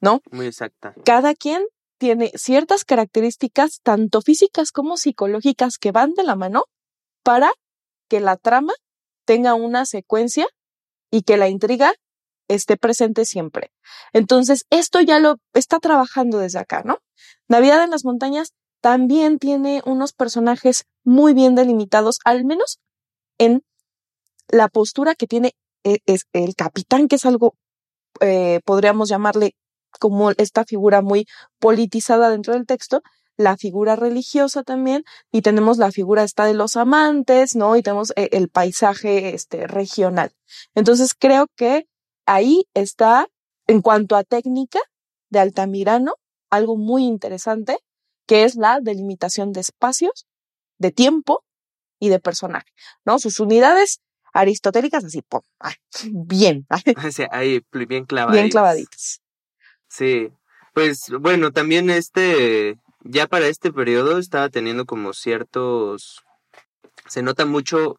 ¿no? Muy exacta. Cada quien tiene ciertas características, tanto físicas como psicológicas, que van de la mano para que la trama tenga una secuencia y que la intriga esté presente siempre. Entonces, esto ya lo está trabajando desde acá, ¿no? Navidad en las montañas también tiene unos personajes muy bien delimitados, al menos en la postura que tiene e, es el capitán, que es algo, eh, podríamos llamarle como esta figura muy politizada dentro del texto. la figura religiosa también, y tenemos la figura esta de los amantes, ¿no? Y tenemos eh, el paisaje este, regional. Entonces creo que ahí está, en cuanto a técnica de Altamirano, algo muy interesante, que es la delimitación de espacios, de tiempo y de personaje, ¿no? Sus unidades aristotélicas así, ¡pum! bien. ahí, bien clavaditas. Bien clavaditas. Sí, pues bueno, también este, ya para este periodo estaba teniendo como ciertos, se nota mucho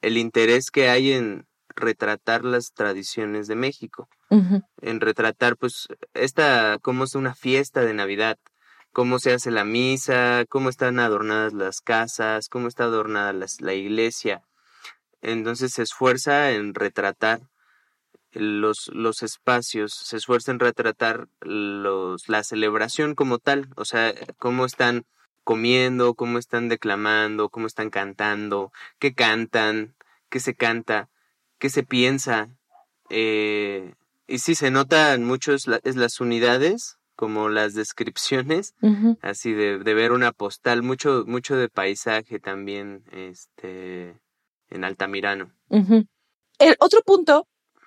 el interés que hay en retratar las tradiciones de México, en retratar pues esta, cómo es una fiesta de Navidad, cómo se hace la misa, cómo están adornadas las casas, cómo está adornada la iglesia. Entonces se esfuerza en retratar los, los espacios, se esfuerza en retratar los, la celebración como tal, o sea, cómo están comiendo, cómo están declamando, cómo están cantando, qué cantan, qué se canta, qué se piensa. Eh, y sí, se notan muchos es las unidades, como las descripciones, así de, de, ver una postal, mucho, mucho de paisaje también, este, en Altamirano. El otro punto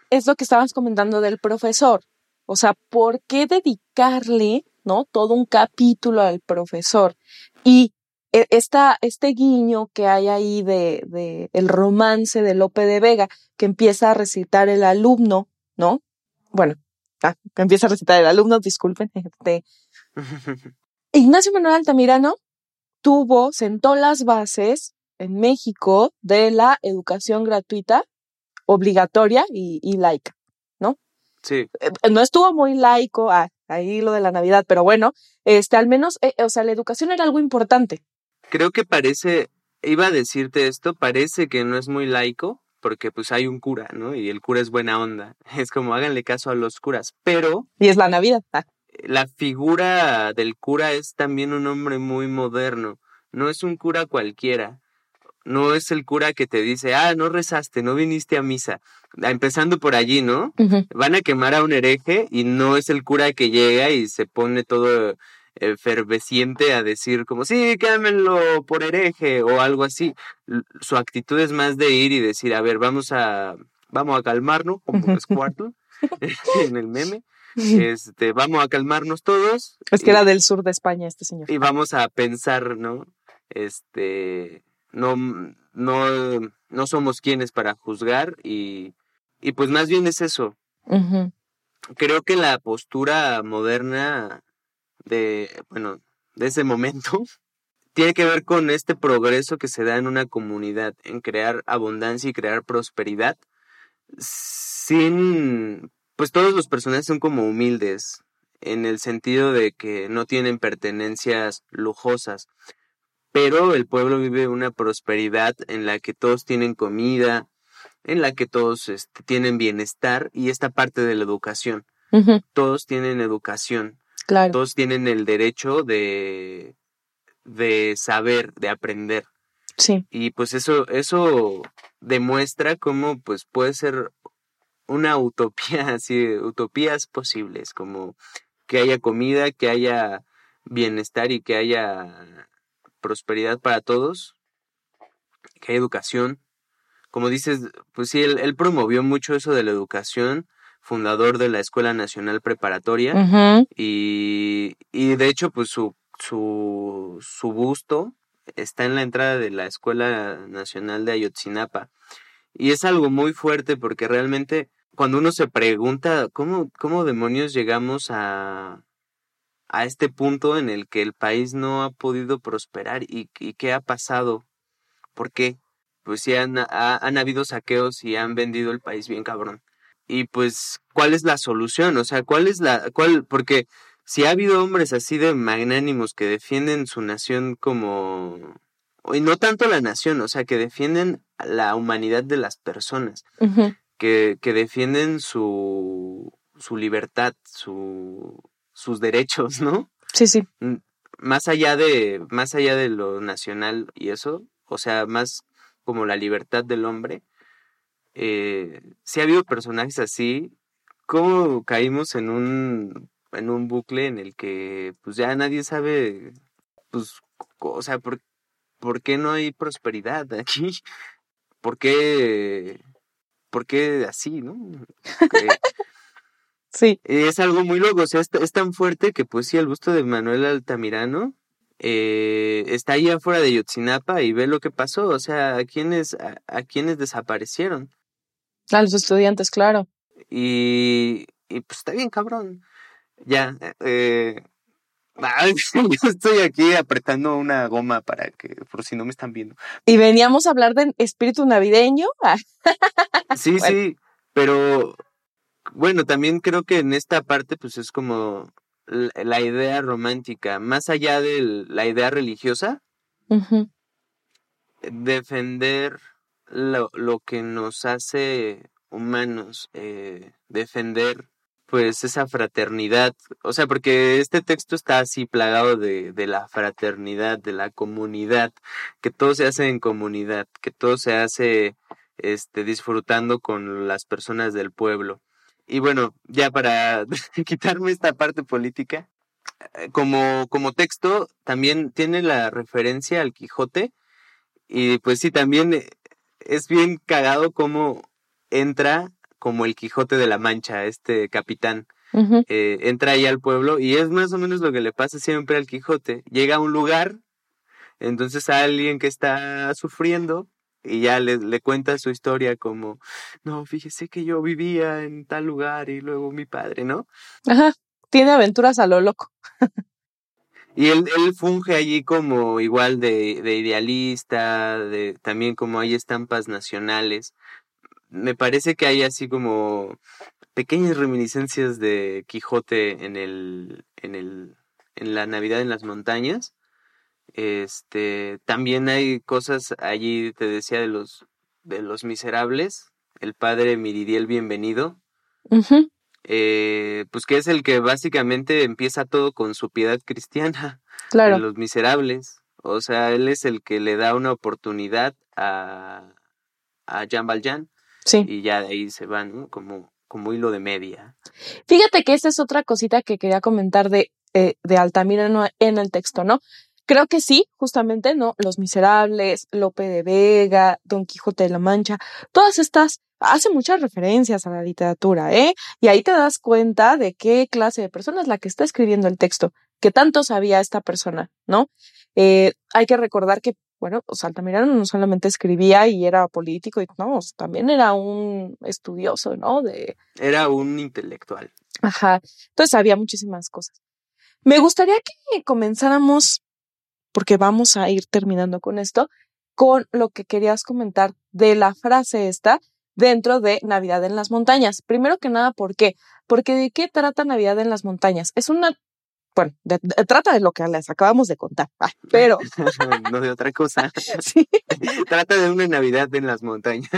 es lo que estabas comentando del profesor. O sea, ¿por qué dedicarle, no, todo un capítulo al profesor? Y esta, este guiño que hay ahí de, de el romance de Lope de Vega, que empieza a recitar el alumno, ¿no? Bueno, ah, que empieza a recitar el alumno, disculpen. Este. Ignacio Manuel Altamirano tuvo, sentó las bases en México de la educación gratuita, obligatoria y, laica, ¿no? Sí. Eh, no estuvo muy laico, ah, ahí lo de la Navidad, pero bueno, este, al menos, eh, o sea, la educación era algo importante. Creo que parece, iba a decirte esto, parece que no es muy laico, porque pues hay un cura, ¿no? Y el cura es buena onda. Es como háganle caso a los curas, pero... Y es la Navidad. Ah. La figura del cura es también un hombre muy moderno. No es un cura cualquiera no es el cura que te dice, ah, no rezaste, no viniste a misa. Empezando por allí, ¿no? Van a quemar a un hereje y no es el cura que llega y se pone todo efervesciente a decir como, sí, quédamenlo por hereje o algo así. Su actitud es más de ir y decir, a ver, vamos a, vamos a calmarnos, como uh Squirtle en el meme. Este, vamos a calmarnos todos. Es que era del sur de España este señor. Y vamos a pensar, ¿no? Este, no, no, no somos quienes para juzgar y, y pues más bien es eso. Creo que la postura moderna de, bueno, de ese momento tiene que ver con este progreso que se da en una comunidad, en crear abundancia y crear prosperidad, sin, pues todos los personajes son como humildes, en el sentido de que no tienen pertenencias lujosas, pero el pueblo vive una prosperidad en la que todos tienen comida, en la que todos este, tienen bienestar y esta parte de la educación. Todos tienen educación. Claro. Todos tienen el derecho de, de saber, de aprender. Sí. Y pues eso, eso demuestra cómo pues puede ser una utopía, así, utopías posibles, como que haya comida, que haya bienestar y que haya prosperidad para todos, que hay educación. Como dices, pues sí, él, promovió mucho eso de la educación, fundador de la Escuela Nacional Preparatoria, y, y, de hecho, pues su, su, su busto está en la entrada de la Escuela Nacional de Ayotzinapa. Y es algo muy fuerte porque realmente cuando uno se pregunta cómo, cómo demonios llegamos a, a este punto en el que el país no ha podido prosperar y, qué ha pasado. ¿Por qué? Pues sí han, han habido saqueos y han vendido el país bien cabrón. Y pues, ¿cuál es la solución? O sea, ¿cuál es la, cuál, porque si ha habido hombres así de magnánimos que defienden su nación como, y no tanto la nación, o sea, que defienden la humanidad de las personas, que, que defienden su, su libertad, su, sus derechos, ¿no? Sí, sí. Mm, más allá de, más allá de lo nacional y eso, o sea, más como la libertad del hombre, eh, si ha habido personajes así, ¿cómo caímos en un, en un bucle en el que pues ya nadie sabe pues, o sea, ¿por, ¿por qué no hay prosperidad aquí? ¿Por qué, por qué así, no? sí. Es algo muy loco, o sea, es, es, tan fuerte que pues sí, el gusto de Manuel Altamirano eh, está ahí afuera de Yotzinapa y ve lo que pasó, o sea, a quienes, a, quienes desaparecieron. A los estudiantes, claro. Y, y pues está bien cabrón. Ya, eh, yo estoy aquí apretando una goma para que, por si no me están viendo. Y veníamos a hablar de espíritu navideño. sí, sí, pero bueno, también creo que en esta parte pues es como la idea romántica, más allá de la idea religiosa, defender lo, lo, que nos hace humanos, eh, defender pues esa fraternidad, o sea, porque este texto está así plagado de, de la fraternidad, de la comunidad, que todo se hace en comunidad, que todo se hace este disfrutando con las personas del pueblo. Y bueno, ya para quitarme esta parte política, eh, como, como texto también tiene la referencia al Quijote y pues sí, también eh, es bien cagado cómo entra como el Quijote de la Mancha, este capitán. Eh, entra ahí al pueblo y es más o menos lo que le pasa siempre al Quijote. Llega a un lugar, entonces a alguien que está sufriendo y ya le, le cuenta su historia como, no, fíjese que yo vivía en tal lugar y luego mi padre, ¿no? Ajá, tiene aventuras a lo loco. y él, él funge allí como igual de, de idealista, de también como hay estampas nacionales. Me parece que hay así como pequeñas reminiscencias de Quijote en el, en el, en la Navidad en las montañas. Este, también hay cosas allí, te decía, de los, de los miserables, el padre Miridiel Bienvenido, eh, pues que es el que básicamente empieza todo con su piedad cristiana, claro. de los miserables. O sea, él es el que le da una oportunidad a, a Jean Valjean. Sí. Y ya de ahí se van, Como, como hilo de media. Fíjate que esta es otra cosita que quería comentar de, eh, de Altamira en el texto, ¿no? Creo que sí, justamente, ¿no? Los Miserables, Lope de Vega, Don Quijote de la Mancha, todas estas hacen muchas referencias a la literatura, ¿eh? Y ahí te das cuenta de qué clase de persona es la que está escribiendo el texto, que tanto sabía esta persona, ¿no? Eh, hay que recordar que, bueno, pues Altamirano no solamente escribía y era político, y, no, también era un estudioso, ¿no? De... Era un intelectual. Ajá, entonces había muchísimas cosas. Me gustaría que comenzáramos porque vamos a ir terminando con esto, con lo que querías comentar de la frase esta dentro de Navidad en las montañas. Primero que nada, ¿por qué? Porque de qué trata Navidad en las montañas? Es una, bueno, trata de lo que les acabamos de contar, pero... no de otra cosa. sí. trata de una Navidad en las montañas.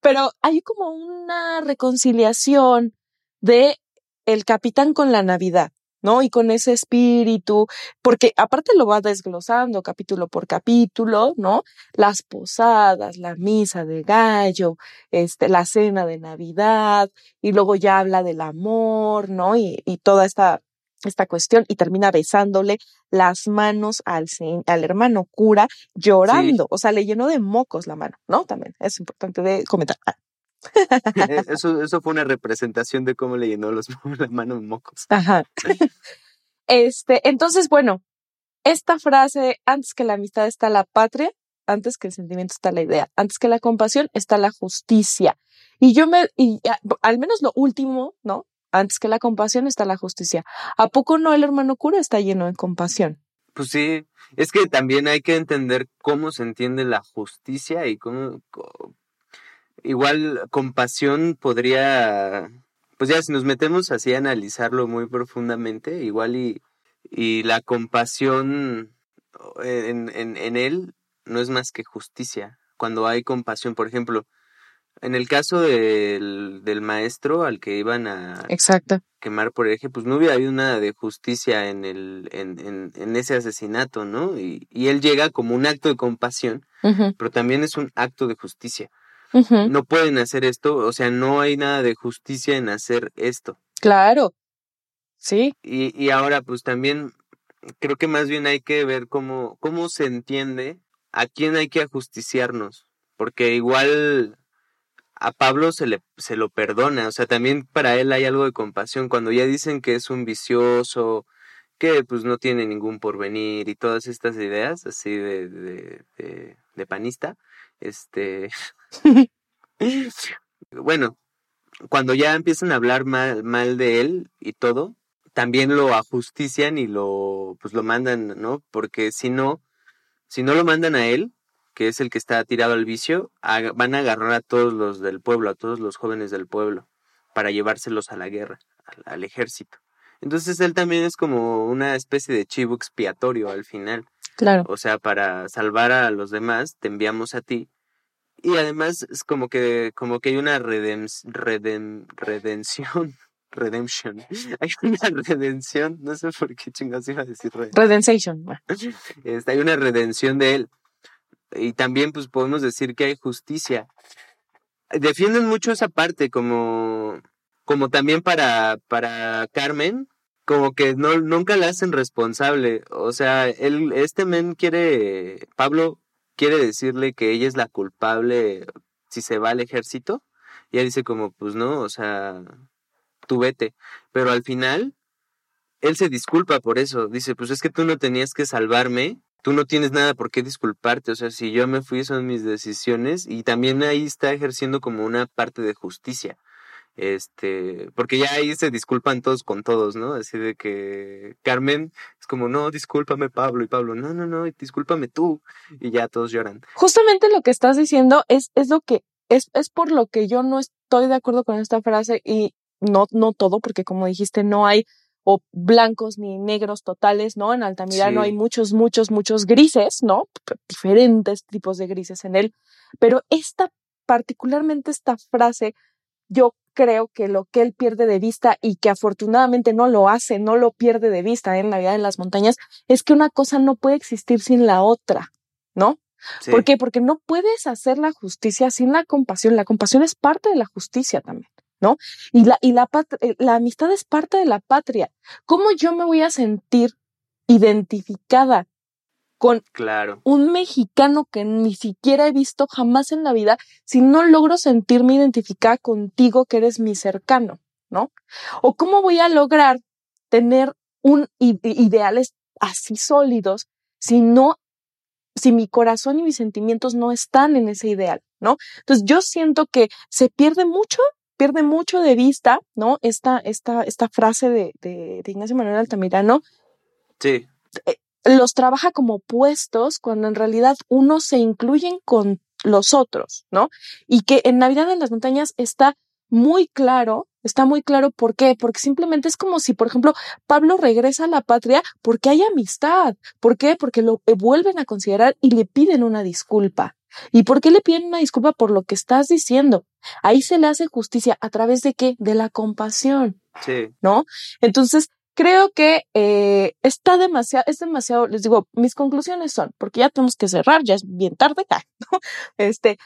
pero hay como una reconciliación de el capitán con la Navidad. ¿No? Y con ese espíritu, porque aparte lo va desglosando capítulo por capítulo, ¿no? Las posadas, la misa de gallo, este, la cena de Navidad, y luego ya habla del amor, ¿no? Y, y toda esta, esta cuestión, y termina besándole las manos al, al hermano cura, llorando, o sea, le llenó de mocos la mano, ¿no? También es importante de comentar. Ah. eso, eso fue una representación de cómo le llenó los, las manos mocos. Ajá. Este, entonces, bueno, esta frase, antes que la amistad está la patria, antes que el sentimiento está la idea, antes que la compasión está la justicia. Y yo me, y al menos lo último, ¿no? Antes que la compasión está la justicia. ¿A poco no el hermano cura está lleno de compasión? Pues sí, es que también hay que entender cómo se entiende la justicia y cómo, igual compasión podría, pues ya si nos metemos así a analizarlo muy profundamente, igual y, y la compasión en, en, en él no es más que justicia. Cuando hay compasión, por ejemplo, en el caso del, del maestro al que iban a Exacto. quemar por eje, pues no hubiera habido nada de justicia en, el, en, en, en ese asesinato, ¿no? Y, y, él llega como un acto de compasión, pero también es un acto de justicia. No pueden hacer esto, o sea, no hay nada de justicia en hacer esto. Claro. Sí. Y, y ahora, pues también creo que más bien hay que ver cómo, cómo se entiende a quién hay que ajusticiarnos, porque igual a Pablo se le se lo perdona, o sea, también para él hay algo de compasión cuando ya dicen que es un vicioso, que pues no tiene ningún porvenir y todas estas ideas así de, de, de, panista, este bueno, cuando ya empiezan a hablar mal, mal de él y todo, también lo ajustician y lo pues lo mandan, ¿no? Porque si no, si no lo mandan a él, que es el que está tirado al vicio, van a agarrar a todos los del pueblo, a todos los jóvenes del pueblo, para llevárselos a la guerra, al, ejército. Entonces él también es como una especie de chivo expiatorio al final. Claro. O sea, para salvar a los demás, te enviamos a ti. Y además es como que, como que hay una redem, redención. Redemption. Hay una redención. No sé por qué chingados iba a decir redención. Este, hay una redención de él y también pues podemos decir que hay justicia. Defienden mucho esa parte como, como también para, para Carmen, como que no, nunca la hacen responsable. O sea, él, este men quiere, Pablo quiere decirle que ella es la culpable si se va al ejército. Y ella dice como, pues no, o sea, tú vete. Pero al final, él se disculpa por eso. Dice, pues es que tú no tenías que salvarme tú no tienes nada por qué disculparte, o sea, si yo me fui son mis decisiones y también ahí está ejerciendo como una parte de justicia. Este, porque ya ahí se disculpan todos con todos, ¿no? Así de que Carmen es como, no, discúlpame Pablo y Pablo, no, no, no, discúlpame tú y ya todos lloran. Justamente lo que estás diciendo es, es lo que, es, es por lo que yo no estoy de acuerdo con esta frase y no, no todo, porque como dijiste, no hay o blancos ni negros totales, ¿no? En Altamirano hay muchos, muchos, muchos grises, ¿no? Diferentes tipos de grises en él. Pero esta, particularmente esta frase, yo creo que lo que él pierde de vista y que afortunadamente no lo hace, no lo pierde de vista en la vida en las montañas, es que una cosa no puede existir sin la otra, ¿no? ¿Por qué? Porque no puedes hacer la justicia sin la compasión. La compasión es parte de la justicia también. ¿no? Y la, y la, eh, la amistad es parte de la patria. ¿Cómo yo me voy a sentir identificada con claro. un mexicano que ni siquiera he visto jamás en la vida si no logro sentirme identificada contigo que eres mi cercano, ¿no? O cómo voy a lograr tener un ideales así sólidos si no si mi corazón y mis sentimientos no están en ese ideal, ¿no? Entonces yo siento que se pierde mucho pierde mucho de vista, ¿no? Esta, esta, esta frase de, de, Ignacio Manuel Altamirano. Sí. Eh, los trabaja como puestos cuando en realidad unos se incluyen con los otros, ¿no? Y que en Navidad en las montañas está muy claro, está muy claro por qué, porque simplemente es como si, por ejemplo, Pablo regresa a la patria porque hay amistad, ¿por qué? Porque lo vuelven a considerar y le piden una disculpa. ¿Y por qué le piden una disculpa por lo que estás diciendo? Ahí se le hace justicia a través de qué? De la compasión. Sí. ¿No? Entonces, creo que eh, está demasiado, es demasiado, les digo, mis conclusiones son, porque ya tenemos que cerrar, ya es bien tarde, ¿no? Este,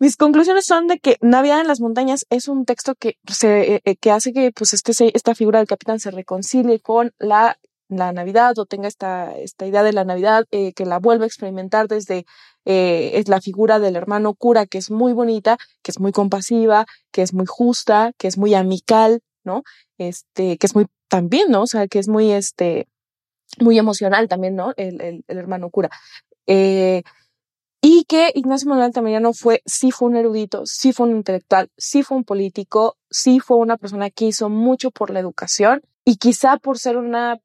mis conclusiones son de que Navidad en las montañas es un texto que se, eh, que hace que, pues, este, esta figura del capitán se reconcilie con la la Navidad o tenga esta, esta idea de la Navidad, eh, que la vuelva a experimentar desde eh, es la figura del hermano cura, que es muy bonita, que es muy compasiva, que es muy justa, que es muy amical, ¿no? Este, que es muy también, ¿no? O sea, que es muy, este, muy emocional también, ¿no? El, el, el hermano cura. Eh, y que Ignacio Manuel Altamirano fue, sí fue un erudito, sí fue un intelectual, sí fue un político, sí fue una persona que hizo mucho por la educación y quizá por ser una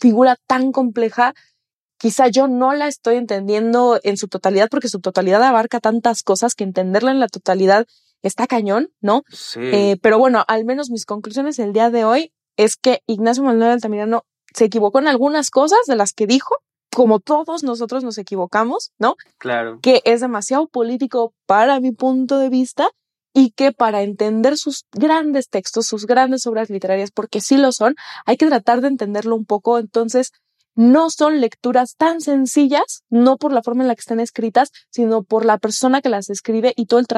figura tan compleja, quizá yo no la estoy entendiendo en su totalidad porque su totalidad abarca tantas cosas que entenderla en la totalidad está cañón, ¿no? Sí. Eh, pero bueno, al menos mis conclusiones el día de hoy es que Ignacio Manuel Altamirano se equivocó en algunas cosas de las que dijo, como todos nosotros nos equivocamos, ¿no? Claro. Que es demasiado político para mi punto de vista y que para entender sus grandes textos, sus grandes obras literarias, porque sí lo son, hay que tratar de entenderlo un poco. Entonces, no son lecturas tan sencillas, no por la forma en la que están escritas, sino por la persona que las escribe y todo el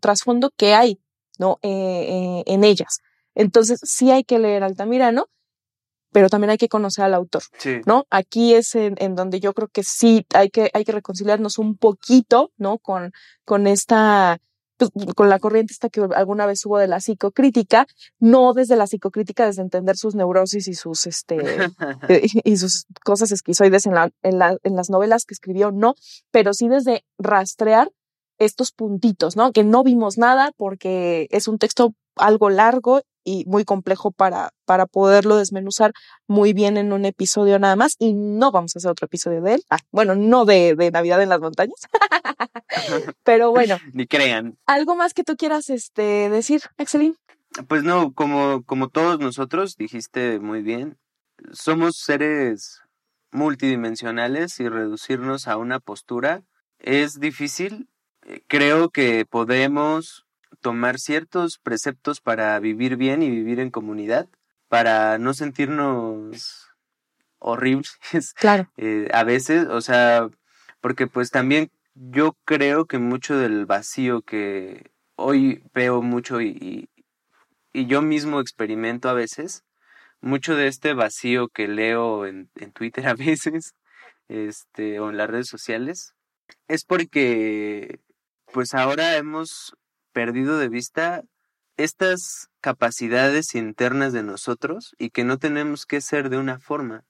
trasfondo que hay, ¿no? Eh, eh, en ellas. Entonces, sí hay que leer Altamirano pero también hay que conocer al autor, Sí. ¿no? Aquí es en, en donde yo creo que sí hay que, hay que reconciliarnos un poquito, ¿no? Con, con esta, pues, con la corriente esta que alguna vez hubo de la psicocrítica, no desde la psicocrítica, desde entender sus neurosis y sus, este, eh, y sus cosas esquizoides en, la, en, la, en las novelas que escribió, no, pero sí desde rastrear estos puntitos, ¿no? Que no vimos nada porque es un texto algo largo y muy complejo para, para poderlo desmenuzar muy bien en un episodio nada más. Y no vamos a hacer otro episodio de él. Ah, bueno, no de, de Navidad en las montañas. Pero bueno, Ni crean. algo más que tú quieras este, decir, Excelín. Pues no, como, como todos nosotros, dijiste muy bien, somos seres multidimensionales y reducirnos a una postura es difícil. Eh, Creo que podemos tomar ciertos preceptos para vivir bien y vivir en comunidad, para no sentirnos horribles Claro. eh, a veces, o sea, porque pues también yo creo que mucho del vacío que hoy veo mucho y, y, y yo mismo experimento a veces, mucho de este vacío que leo en, en Twitter a veces, este, o en las redes sociales, es porque pues ahora hemos perdido de vista estas capacidades internas de nosotros y que no tenemos que ser de una forma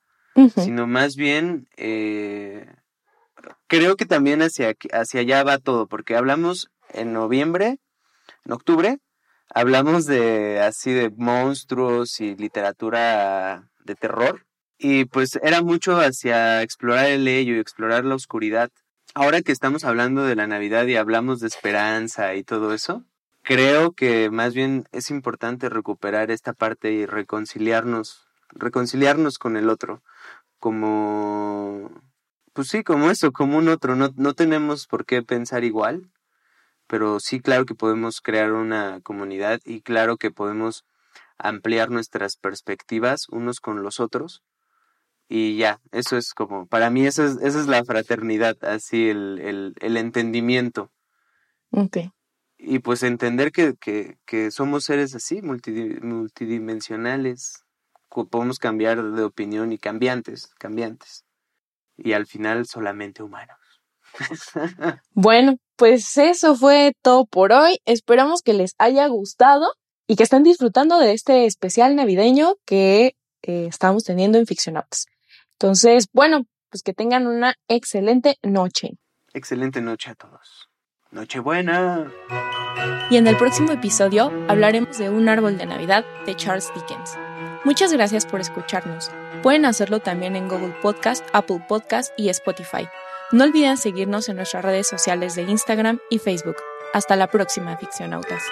sino más bien eh, creo que también hacia, hacia allá va todo, porque hablamos en noviembre, en octubre, hablamos de así de monstruos y literatura de terror, y pues era mucho hacia explorar el ello y explorar la oscuridad. Ahora que estamos hablando de la Navidad y hablamos de esperanza y todo eso, creo que más bien es importante recuperar esta parte y reconciliarnos, reconciliarnos con el otro como, pues sí, como eso, como un otro. No, no tenemos por qué pensar igual, pero sí, claro que podemos crear una comunidad y claro que podemos ampliar nuestras perspectivas unos con los otros. Y ya, eso es como, para mí eso es, esa es la fraternidad, así el, el, el entendimiento. Ok. Y pues entender que, que, que somos seres así, multidi- multidimensionales, podemos cambiar de opinión y cambiantes, cambiantes. Y al final solamente humanos. Bueno, pues eso fue todo por hoy. Esperamos que les haya gustado y que estén disfrutando de este especial navideño que eh, estamos teniendo en Ficcionautas. Entonces, bueno, pues que tengan una excelente noche. Excelente noche a todos. Nochebuena. Y en el próximo episodio hablaremos de Un árbol de Navidad de Charles Dickens. Muchas gracias por escucharnos. Pueden hacerlo también en Google Podcast, Apple Podcast y Spotify. No olviden seguirnos en nuestras redes sociales de Instagram y Facebook. Hasta la próxima, ficcionautas.